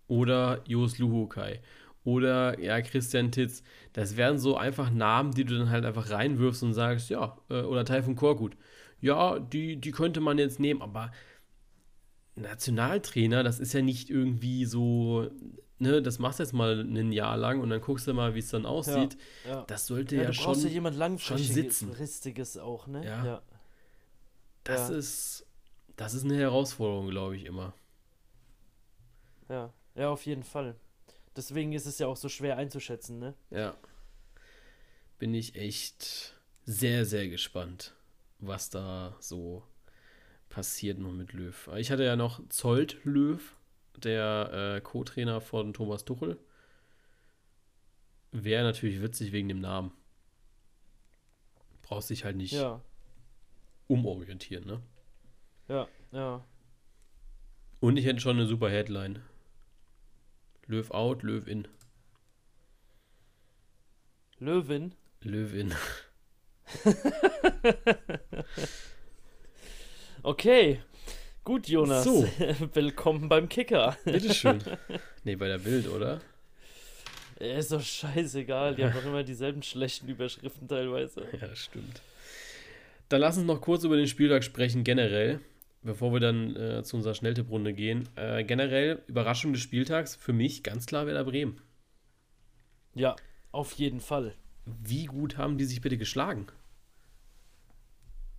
oder Jos Luhukai oder ja, Christian Titz. Das wären so einfach Namen, die du dann halt einfach reinwirfst und sagst, ja, äh, oder Taifun Korkut. Ja, die, die könnte man jetzt nehmen, aber Nationaltrainer, das ist ja nicht irgendwie so, ne, das machst du jetzt mal ein Jahr lang und dann guckst du mal, wie es dann aussieht. Ja. Das sollte Ja, ja, du brauchst schon, ja jemand langfristiges auch, ne? Ja. ja. das ja. ist, das ist eine Herausforderung, glaube ich, immer. Ja, ja, auf jeden Fall. Deswegen ist es ja auch so schwer einzuschätzen, ne? Ja. Bin ich echt sehr, sehr gespannt, was da so passiert noch mit Löw. Ich hatte ja noch Zolt Löw, der äh, Co-Trainer von Thomas Tuchel. Wäre natürlich witzig wegen dem Namen. Brauchst dich halt nicht Ja, umorientieren, ne? Ja, ja. Und ich hätte schon eine super Headline. Löw out, Löw in. Löwin. Löw in. Okay. Gut, Jonas. So. Willkommen beim Kicker. Bitteschön. nee, bei der Bild, oder? Ist doch scheißegal. Die haben doch immer dieselben schlechten Überschriften teilweise. Ja, stimmt. Dann lass uns noch kurz über den Spieltag sprechen, generell, bevor wir dann äh, zu unserer Schnelltipprunde gehen. Äh, generell, Überraschung des Spieltags, für mich ganz klar Werder Bremen. Ja, auf jeden Fall. Wie gut haben die sich bitte geschlagen?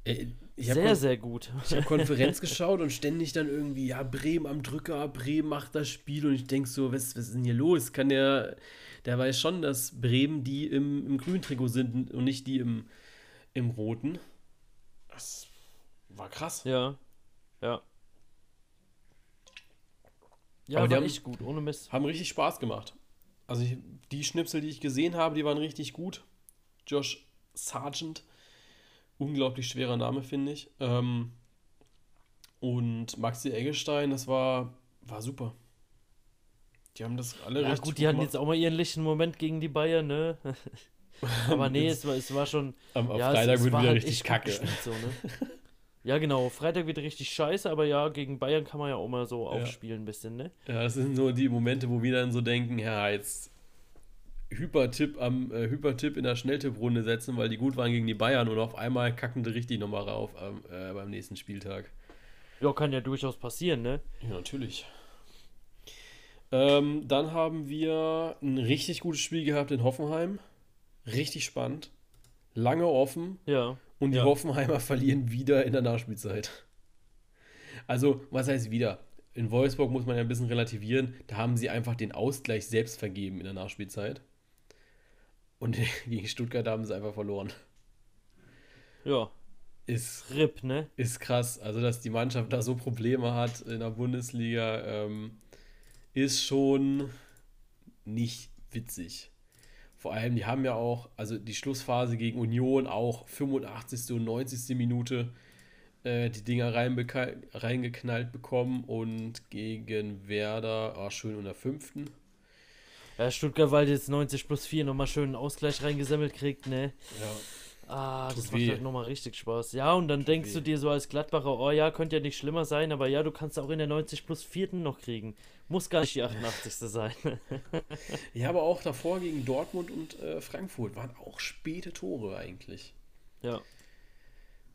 Äh, Sehr, sehr gut. Ich habe Konferenz geschaut und ständig dann irgendwie, ja, Bremen am Drücker, Bremen macht das Spiel und ich denke so, was, was ist denn hier los? Kann der, der weiß schon, dass Bremen die im, im grünen Trikot sind und nicht die im, im roten. Das war krass. Ja, ja. Ja, Aber die haben- echt gut, ohne Mist. Haben richtig Spaß gemacht. Also ich, die Schnipsel, die ich gesehen habe, die waren richtig gut. Josh Sargent, unglaublich schwerer Name, finde ich. Ähm, und Maxi Eggestein, das war, war super. Die haben das alle Ja, richtig gut, die hatten jetzt auch mal ihren lichten Moment gegen die Bayern, ne? Aber nee, es war, es war schon. Am, ja, Freitag es, es wird war wieder halt richtig gut kacke. so, ne? Ja, genau. Freitag wird richtig scheiße, aber ja, gegen Bayern kann man ja auch mal so Ja. aufspielen, ein bisschen, ne? Ja, das sind so die Momente, wo wir dann so denken, ja, jetzt Hypertipp am äh, Hypertipp in der Schnelltipprunde setzen, weil die gut waren gegen die Bayern und auf einmal kacken die richtig nochmal rauf ähm, äh, beim nächsten Spieltag. Ja, kann ja durchaus passieren, ne? Ja, natürlich. Ähm, dann haben wir ein richtig gutes Spiel gehabt in Hoffenheim. Richtig spannend. Lange offen. Ja. Und die Ja. Hoffenheimer verlieren wieder in der Nachspielzeit. Also, was heißt wieder? In Wolfsburg muss man ja ein bisschen relativieren. Da haben sie einfach den Ausgleich selbst vergeben in der Nachspielzeit. Und gegen Stuttgart haben sie einfach verloren. Ja. Ist, RIP, ne? ist krass. Also, dass die Mannschaft da so Probleme hat in der Bundesliga, ähm, ist schon nicht witzig. Vor allem, die haben ja auch, also die Schlussphase gegen Union auch 85. und 90. Minute äh, die Dinger reingeknallt bekommen und gegen Werder, ah, schön unter fünften. Ja, Stuttgart, weil jetzt 90 plus 4 nochmal schön einen Ausgleich reingesammelt kriegt, ne? Ja. Ah, Tut das weh. macht halt nochmal richtig Spaß. Ja, und dann denkst weh. du dir so als Gladbacher, oh ja, könnte ja nicht schlimmer sein, aber ja, du kannst auch in der 90 plus 4. noch kriegen. Muss gar nicht die 88. sein. ja, aber auch davor gegen Dortmund und äh, Frankfurt waren auch späte Tore eigentlich. ja.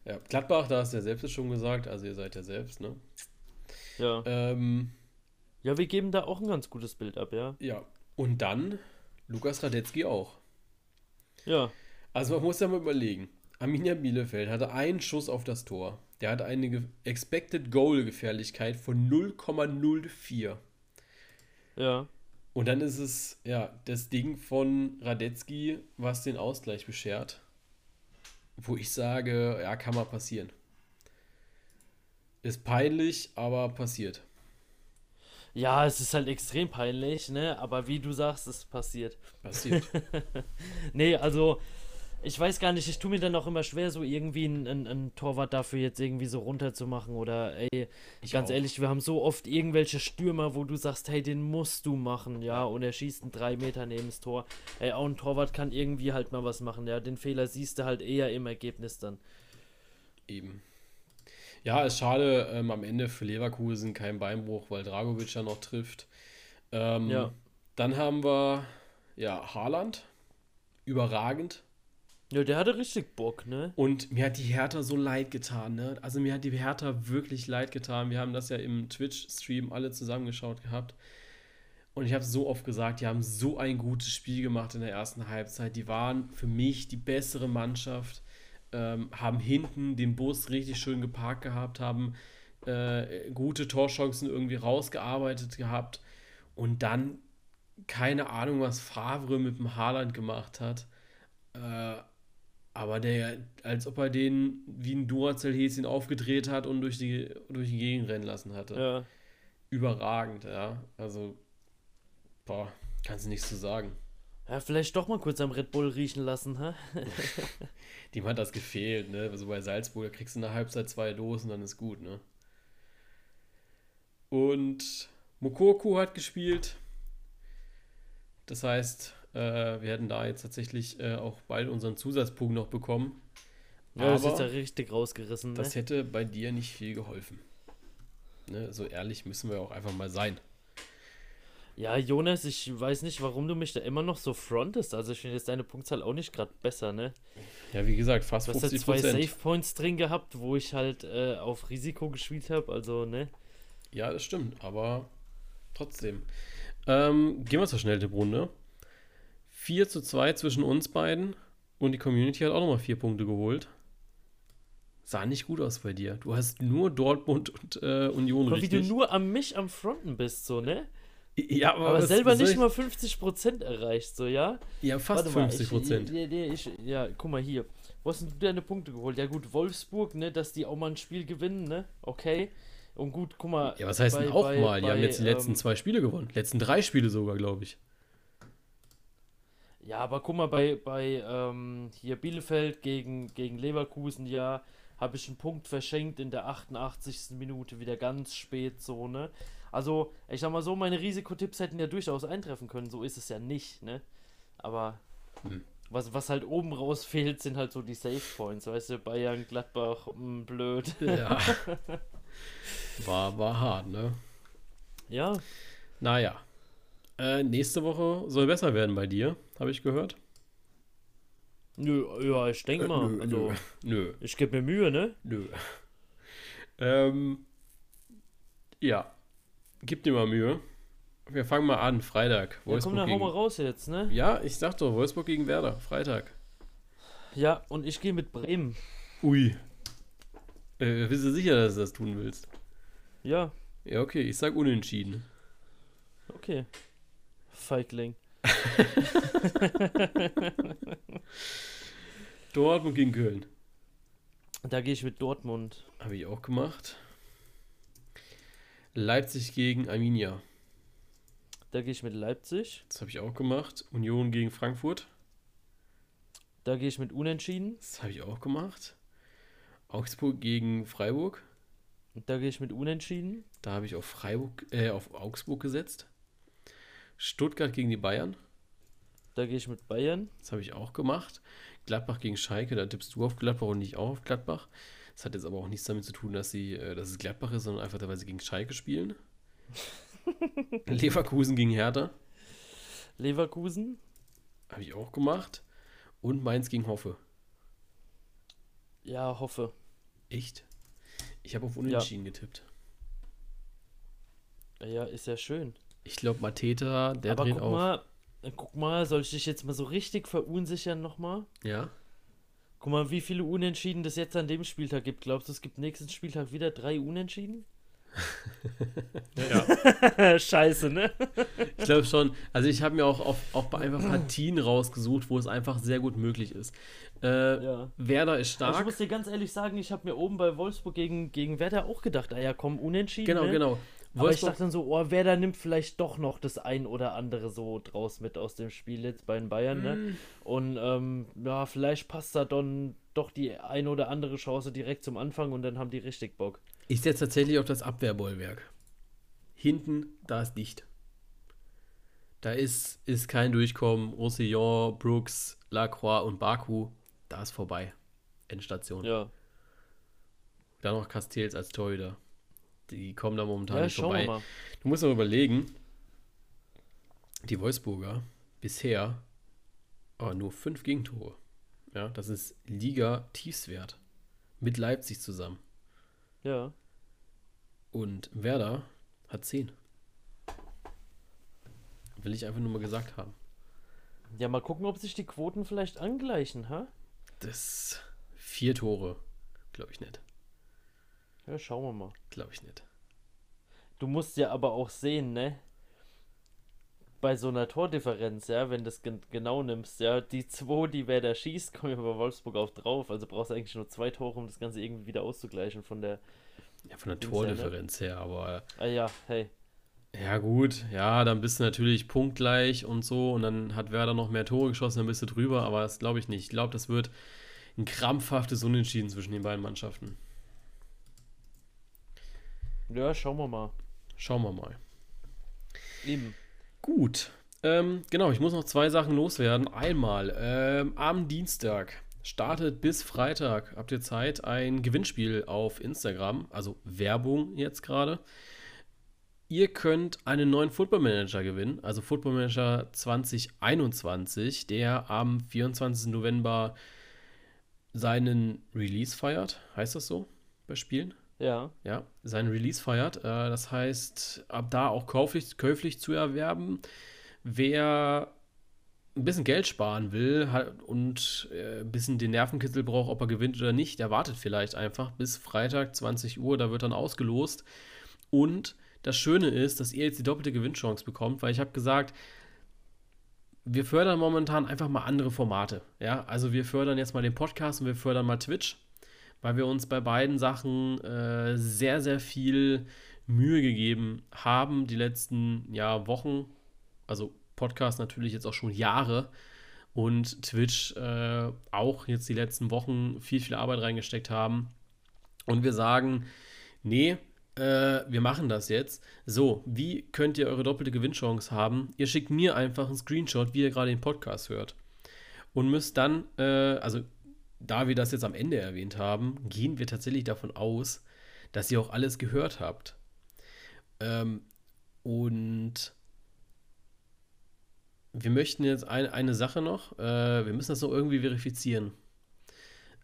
Ja, Gladbach, da hast du ja selbst schon gesagt, also ihr seid ja selbst, ne? Ja. Ähm, Ja, wir geben da auch ein ganz gutes Bild ab, ja. ja, und dann Lukas Radetzky auch. Ja. Also man muss ja mal überlegen. Arminia Bielefeld hatte einen Schuss auf das Tor. Der hatte eine Expected Goal Gefährlichkeit von 0,04. Ja. Und dann ist es ja das Ding von Radetzky, was den Ausgleich beschert. Wo ich sage, ja, kann mal passieren. Ist peinlich, aber passiert. Ja, es ist halt extrem peinlich, ne? Aber wie du sagst, es passiert. Passiert. Nee, also ich weiß gar nicht, ich tue mir dann auch immer schwer, so irgendwie einen, einen, einen Torwart dafür jetzt irgendwie so runterzumachen. Oder ey, Ich ganz auch. ehrlich, wir haben so oft irgendwelche Stürmer, wo du sagst, hey, den musst du machen, ja, und er schießt einen drei Meter neben das Tor. Ey, auch ein Torwart kann irgendwie halt mal was machen, ja. Den Fehler siehst du halt eher im Ergebnis dann. Eben. Ja, ist schade, ähm, am Ende für Leverkusen kein Beinbruch, weil Dragovic ja noch trifft. Ähm, Ja. Dann haben wir, ja, Haaland. Überragend. Ja, der hatte richtig Bock, ne? Und mir hat die Hertha so leid getan, ne? Also mir hat die Hertha wirklich leid getan. Wir haben das ja im Twitch-Stream alle zusammengeschaut gehabt. Und ich habe so oft gesagt, die haben so ein gutes Spiel gemacht in der ersten Halbzeit. Die waren für mich die bessere Mannschaft, ähm, haben hinten den Bus richtig schön geparkt gehabt, haben äh, gute Torchancen irgendwie rausgearbeitet gehabt. Und dann, keine Ahnung, was Favre mit dem Haaland gemacht hat. Äh, Aber der, als ob er den wie ein Duracell-Häschen aufgedreht hat und durch die, durch die Gegend rennen lassen hatte. Ja. Überragend, ja. Also, boah, kannst du nichts zu sagen. Ja, vielleicht doch mal kurz am Red Bull riechen lassen, hä? Dem hat das gefehlt, ne? Also bei Salzburg da kriegst du in der Halbzeit zwei Dosen, dann ist gut, ne? Und Mokoko hat gespielt. Das heißt, äh, wir hätten da jetzt tatsächlich äh, auch bald unseren Zusatzpunkt noch bekommen. Ja, das Aber ist ja richtig rausgerissen, ne? das hätte bei dir nicht viel geholfen. Ne? So ehrlich müssen wir auch einfach mal sein. Ja, Jonas, ich weiß nicht, warum du mich da immer noch so frontest. Also ich finde jetzt deine Punktzahl auch nicht gerade besser, ne? Ja, wie gesagt, fast Du hast ja 50 zwei. Save Points drin gehabt, wo ich halt äh, auf Risiko gespielt habe, also ne? Ja, das stimmt, aber trotzdem. Ähm, gehen wir zur Schnelltipprunde. 4 zu 2 zwischen uns beiden und die Community hat auch nochmal vier Punkte geholt. Sah nicht gut aus bei dir. Du hast nur Dortmund und äh, Union Aber wie du richtig. nur am mich am Fronten bist, so, ne? ja, aber, Aber was- selber was nicht ich- mal 50% erreicht, so, ja? Ja, fast mal, 50 Prozent. Ich, ja, ja, ich, ja, guck mal hier. Wo hast denn du deine Punkte geholt? Ja gut, Wolfsburg, ne, dass die auch mal ein Spiel gewinnen, ne? Okay. Und gut, guck mal. Ja, was heißt denn bei- auch bei- mal? Die haben bei, jetzt die letzten ähm, zwei Spiele gewonnen. Letzten drei Spiele sogar, glaube ich. Ja, aber guck mal, bei, bei ähm, hier Bielefeld gegen, gegen Leverkusen, ja, habe ich einen Punkt verschenkt in der 88. Minute, wieder ganz spät so, ne? Also, ich sag mal so, meine Risikotipps hätten ja durchaus eintreffen können, so ist es ja nicht, ne? Aber Hm. was, was halt oben raus fehlt, sind halt so die Save Points, weißt du, Bayern, Gladbach, mh, blöd. Ja. war, war hart, ne? Ja, Naja. Äh, nächste Woche soll besser werden bei dir, habe ich gehört. nö, ja, ich denke mal, nö, also, Nö, ich gebe mir Mühe, ne? nö. Ähm, ja. Gib dir mal Mühe. Wir fangen mal an, Freitag. Ja, komm, dann hau gegen... mal raus jetzt, ne? Ja, ich sag doch, Wolfsburg gegen Werder, Freitag. Ja, und ich gehe mit Bremen. Ui. Äh, bist du sicher, dass du das tun willst? Ja, Ja, okay, ich sag unentschieden. okay. Feigling. Dortmund gegen Köln. Da gehe ich mit Dortmund. Habe ich auch gemacht. Leipzig gegen Arminia. Da gehe ich mit Leipzig. Das habe ich auch gemacht. Union gegen Frankfurt. Da gehe ich mit Unentschieden. Das habe ich auch gemacht. Augsburg gegen Freiburg. Da gehe ich mit Unentschieden. Da habe ich auf Freiburg, äh, auf Augsburg gesetzt. Stuttgart gegen die Bayern. Da gehe ich mit Bayern. Das habe ich auch gemacht. Gladbach gegen Schalke, da tippst du auf Gladbach und nicht auch auf Gladbach. Das hat jetzt aber auch nichts damit zu tun, dass, sie, äh, dass es Gladbach ist, sondern einfach, weil sie gegen Schalke spielen. Leverkusen gegen Hertha. Leverkusen. Habe ich auch gemacht. Und Mainz gegen Hoffe. Ja, hoffe. Echt? Ich habe auf Unentschieden getippt. Ja, ist ja schön. Ich glaube, Mateta, der Aber dreht guck auf. mal, guck mal, soll ich dich jetzt mal so richtig verunsichern nochmal? Ja? Guck mal, wie viele Unentschieden das jetzt an dem Spieltag gibt. Glaubst du, es gibt nächsten Spieltag wieder drei Unentschieden? Ja. Scheiße, ne? Ich glaube schon. Also ich habe mir auch, auf, auch bei einfach Partien rausgesucht, wo es einfach sehr gut möglich ist. Äh, Ja. Werder ist Aber Ich stark. muss dir ganz ehrlich sagen, ich habe mir oben bei Wolfsburg gegen, gegen Werder auch gedacht, ah ja, komm, unentschieden. Genau, ne? genau. Aber ich Wolfsburg, dachte dann so, oh, Werder nimmt vielleicht doch noch das ein oder andere so draus mit aus dem Spiel jetzt bei den Bayern, ne? Mhm. Und ähm, ja, vielleicht passt da dann doch die ein oder andere Chance direkt zum Anfang und dann haben die richtig Bock. ich setze tatsächlich auf das Abwehrbollwerk. Hinten, da ist dicht. Da ist, ist kein Durchkommen. Roussillon, Brooks, Lacroix und Baku. Da ist vorbei. Endstation. Ja, Dann noch Castells als Torhüter. Die kommen da momentan ja nicht vorbei. Du musst aber überlegen, die Wolfsburger bisher aber nur fünf Gegentore. Ja, das ist Liga-Tiefswert. Mit Leipzig zusammen. Ja, Und Werder hat zehn. Will ich einfach nur mal gesagt haben. ja, mal gucken, ob sich die Quoten vielleicht angleichen, ha? Das vier Tore. Glaube ich nicht. Ja, schauen wir mal. Glaube ich nicht. Du musst ja aber auch sehen, ne? bei so einer Tordifferenz, ja, wenn du das gen genau nimmst, ja, die zwei, die wer da schießt, kommen ja bei Wolfsburg auch drauf. Also brauchst du eigentlich nur zwei Tore, um das Ganze irgendwie wieder auszugleichen von der. Ja, von der ne? Tordifferenz her, aber. Ah ja, hey. Ja, gut, ja, dann bist du natürlich punktgleich und so und dann hat Werder noch mehr Tore geschossen, dann bist du drüber, aber das glaube ich nicht. Ich glaube, das wird ein krampfhaftes Unentschieden zwischen den beiden Mannschaften. Ja, schauen wir mal. Schauen wir mal. Eben. Gut. Ähm, genau, ich muss noch zwei Sachen loswerden. Einmal, ähm, am Dienstag startet bis Freitag, habt ihr Zeit, ein Gewinnspiel auf Instagram, also Werbung jetzt gerade. Ihr könnt einen neuen Football Manager gewinnen, also Football Manager 2021, der am 24. November seinen Release feiert. Heißt das so bei Spielen? Ja. Ja, seinen Release feiert. Äh, das heißt, ab da auch käuflich, käuflich zu erwerben. Wer ein bisschen Geld sparen will und äh, ein bisschen den Nervenkitzel braucht, ob er gewinnt oder nicht, der wartet vielleicht einfach bis Freitag 20 Uhr, da wird dann ausgelost. Und das Schöne ist, dass ihr jetzt die doppelte Gewinnchance bekommt, weil ich habe gesagt, wir fördern momentan einfach mal andere Formate. Ja, also wir fördern jetzt mal den Podcast und wir fördern mal Twitch, weil wir uns bei beiden Sachen äh, sehr, sehr viel Mühe gegeben haben die letzten ja, Wochen. Also Podcast natürlich jetzt auch schon Jahre und Twitch äh, auch jetzt die letzten Wochen viel, viel Arbeit reingesteckt haben. Und wir sagen, nee, äh, wir machen das jetzt. So, wie könnt ihr eure doppelte Gewinnchance haben? Ihr schickt mir einfach einen Screenshot, wie ihr gerade den Podcast hört. Und müsst dann, äh, also da wir das jetzt am Ende erwähnt haben, gehen wir tatsächlich davon aus, dass ihr auch alles gehört habt. Ähm, und wir möchten jetzt ein, eine Sache noch. Äh, wir müssen das noch irgendwie verifizieren.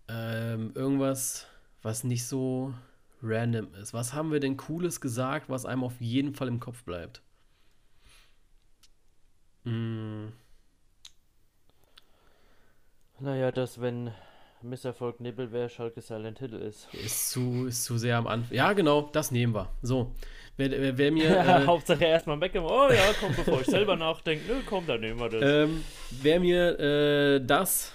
Ähm, irgendwas, was nicht so random ist. Was haben wir denn Cooles gesagt, was einem auf jeden Fall im Kopf bleibt? Mm. Naja, dass wenn Misserfolg Nibbelwehr Schalke Silent Hill ist. Ist zu, ist zu sehr am Anfang. Ja, genau, das nehmen wir. So. Wer, wer, wer mir. äh, Hauptsache erstmal weg. Oh ja, komm, bevor ich selber nachdenke. Nö, komm, dann nehmen wir das. Ähm, wer mir äh, das,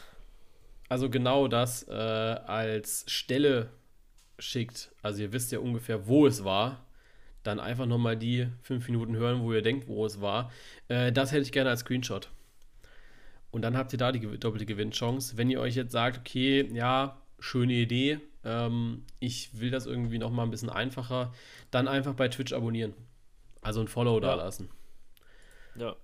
also genau das, äh, als Stelle schickt, also ihr wisst ja ungefähr, wo es war, dann einfach nochmal die fünf Minuten hören, wo ihr denkt, wo es war. Äh, das hätte ich gerne als Screenshot. Und dann habt ihr da die doppelte Gewinnchance. Wenn ihr euch jetzt sagt, okay, ja, schöne Idee, ähm, ich will das irgendwie nochmal ein bisschen einfacher, dann einfach bei Twitch abonnieren. Also ein Follow ja. da lassen. Ja.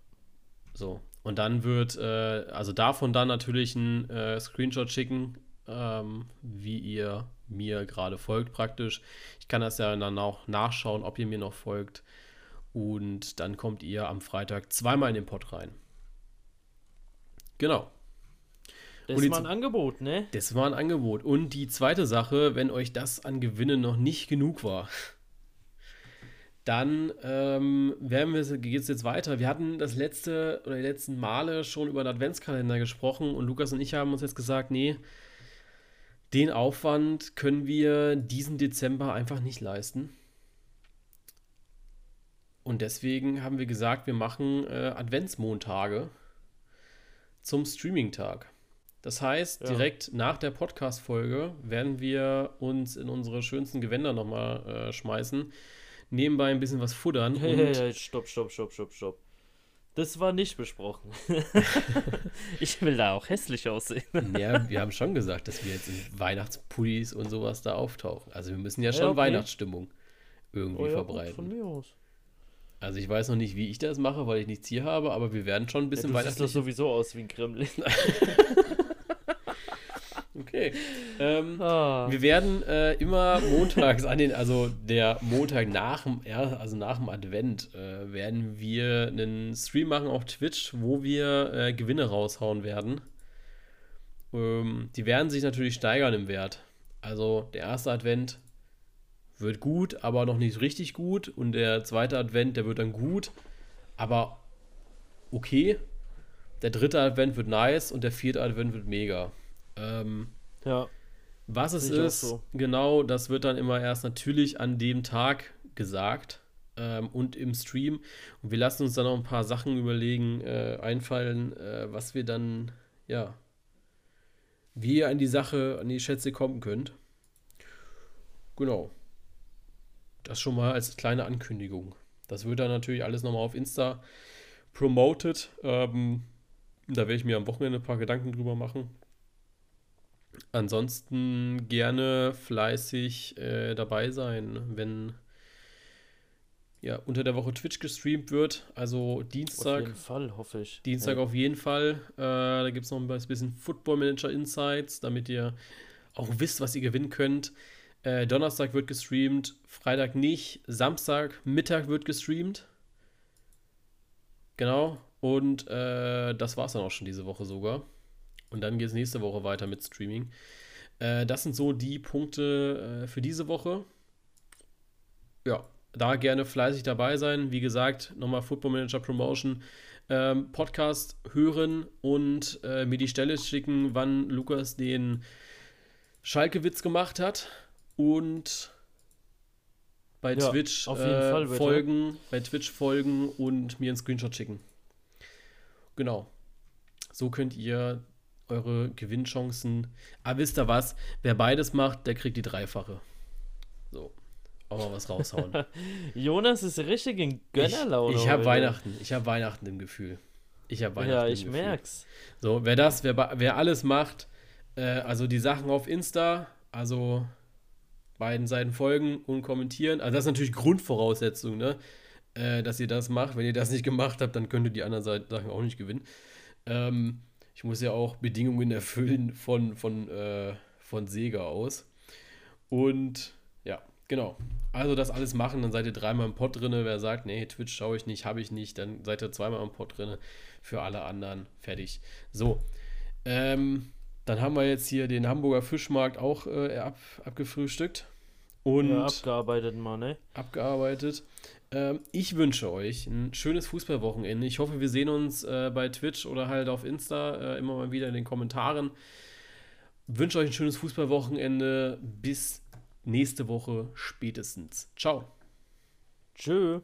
So. Und dann wird, äh, also davon dann natürlich ein äh, Screenshot schicken, ähm, wie ihr mir gerade folgt praktisch. Ich kann das ja dann auch nachschauen, ob ihr mir noch folgt. Und dann kommt ihr am Freitag zweimal in den Pod rein. Genau. Das war ein Angebot, ne? Das war ein Angebot. Und die zweite Sache, wenn euch das an Gewinnen noch nicht genug war, dann ähm, werden wir, geht es jetzt weiter. Wir hatten das letzte oder die letzten Male schon über den Adventskalender gesprochen und Lukas und ich haben uns jetzt gesagt, nee, den Aufwand können wir diesen Dezember einfach nicht leisten. Und deswegen haben wir gesagt, wir machen äh, Adventsmontage zum Streaming-Tag. Das heißt, ja. direkt nach der Podcast-Folge werden wir uns in unsere schönsten Gewänder nochmal äh, schmeißen, nebenbei ein bisschen was futtern. Hey, hey, hey, stopp, stopp, stopp, stopp, stopp. Das war nicht besprochen. ich will da auch hässlich aussehen. ja, wir haben schon gesagt, dass wir jetzt in Weihnachtspullis und sowas da auftauchen. Also wir müssen ja schon ja, okay. Weihnachtsstimmung irgendwie oh, ja, verbreiten. Von mir aus. Also ich weiß noch nicht, wie ich das mache, weil ich nichts hier habe, aber wir werden schon ein bisschen ja, du weihnachtlich. Du sowieso aus wie ein Kremlin. okay. Ähm, ah. Wir werden äh, immer montags an den, also der Montag nach dem, also nach dem Advent, äh, werden wir einen Stream machen auf Twitch, wo wir äh, Gewinne raushauen werden. Ähm, die werden sich natürlich steigern im Wert. Also der erste Advent wird gut, aber noch nicht richtig gut. Und der zweite Advent, der wird dann gut, aber okay. Der dritte Advent wird nice und der vierte Advent wird mega. Ähm, ja. Was es ist, so. genau, das wird dann immer erst natürlich an dem Tag gesagt. ähm, und im Stream. Und wir lassen uns dann noch ein paar Sachen überlegen, äh, einfallen, äh, was wir dann, ja, wie ihr an die Sache, an die Schätze kommen könnt. Genau. Das schon mal als kleine Ankündigung. Das wird dann natürlich alles nochmal auf Insta promoted. Ähm, da werde ich mir am Wochenende ein paar Gedanken drüber machen. Ansonsten gerne fleißig äh, dabei sein, wenn ja, unter der Woche Twitch gestreamt wird. Also Dienstag. Auf jeden Fall, hoffe ich. Dienstag ja. auf jeden Fall. Äh, da gibt es noch ein bisschen Football Manager Insights, damit ihr auch wisst, was ihr gewinnen könnt. Äh, Donnerstag wird gestreamt, Freitag nicht. Samstag Mittag wird gestreamt. Genau. Und äh, das war es dann auch schon diese Woche sogar. Und dann geht es nächste Woche weiter mit Streaming. Äh, das sind so die Punkte äh, für diese Woche. Ja, da gerne fleißig dabei sein. Wie gesagt, nochmal Football Manager Promotion. Ähm, Podcast hören und äh, mir die Stelle schicken, wann Lukas den Schalke-Witz gemacht hat. Und bei ja, Twitch äh, folgen, bei Twitch folgen und mir einen Screenshot schicken. Genau. So könnt ihr eure Gewinnchancen. Aber wisst ihr was? Wer beides macht, der kriegt die dreifache. So. Auch mal was raushauen. Jonas ist richtig in Gönnerlaune. Ich, ich habe Weihnachten. Ich habe Weihnachten im Gefühl. Ich habe Weihnachten. Ja, ich im merk's. So, wer das, wer, wer alles macht, äh, also die Sachen auf Insta, also beiden Seiten folgen und kommentieren. Also das ist natürlich Grundvoraussetzung, ne? Äh, dass ihr das macht. Wenn ihr das nicht gemacht habt, dann könnt ihr die anderen Sachen auch nicht gewinnen. Ähm, ich muss ja auch Bedingungen erfüllen von, von, äh, von Sega aus. Und ja, genau. Also das alles machen, dann seid ihr dreimal im Pod drin. Wer sagt, nee, Twitch schaue ich nicht, habe ich nicht, dann seid ihr zweimal im Pod drin. Für alle anderen fertig. So. Ähm, dann haben wir jetzt hier den Hamburger Fischmarkt auch äh, ab, abgefrühstückt. Und ja, abgearbeitet mal, ne? Abgearbeitet. Ähm, ich wünsche euch ein schönes Fußballwochenende. Ich hoffe, wir sehen uns äh, bei Twitch oder halt auf Insta äh, immer mal wieder in den Kommentaren. Wünsche euch ein schönes Fußballwochenende. Bis nächste Woche spätestens. Ciao. Tschö.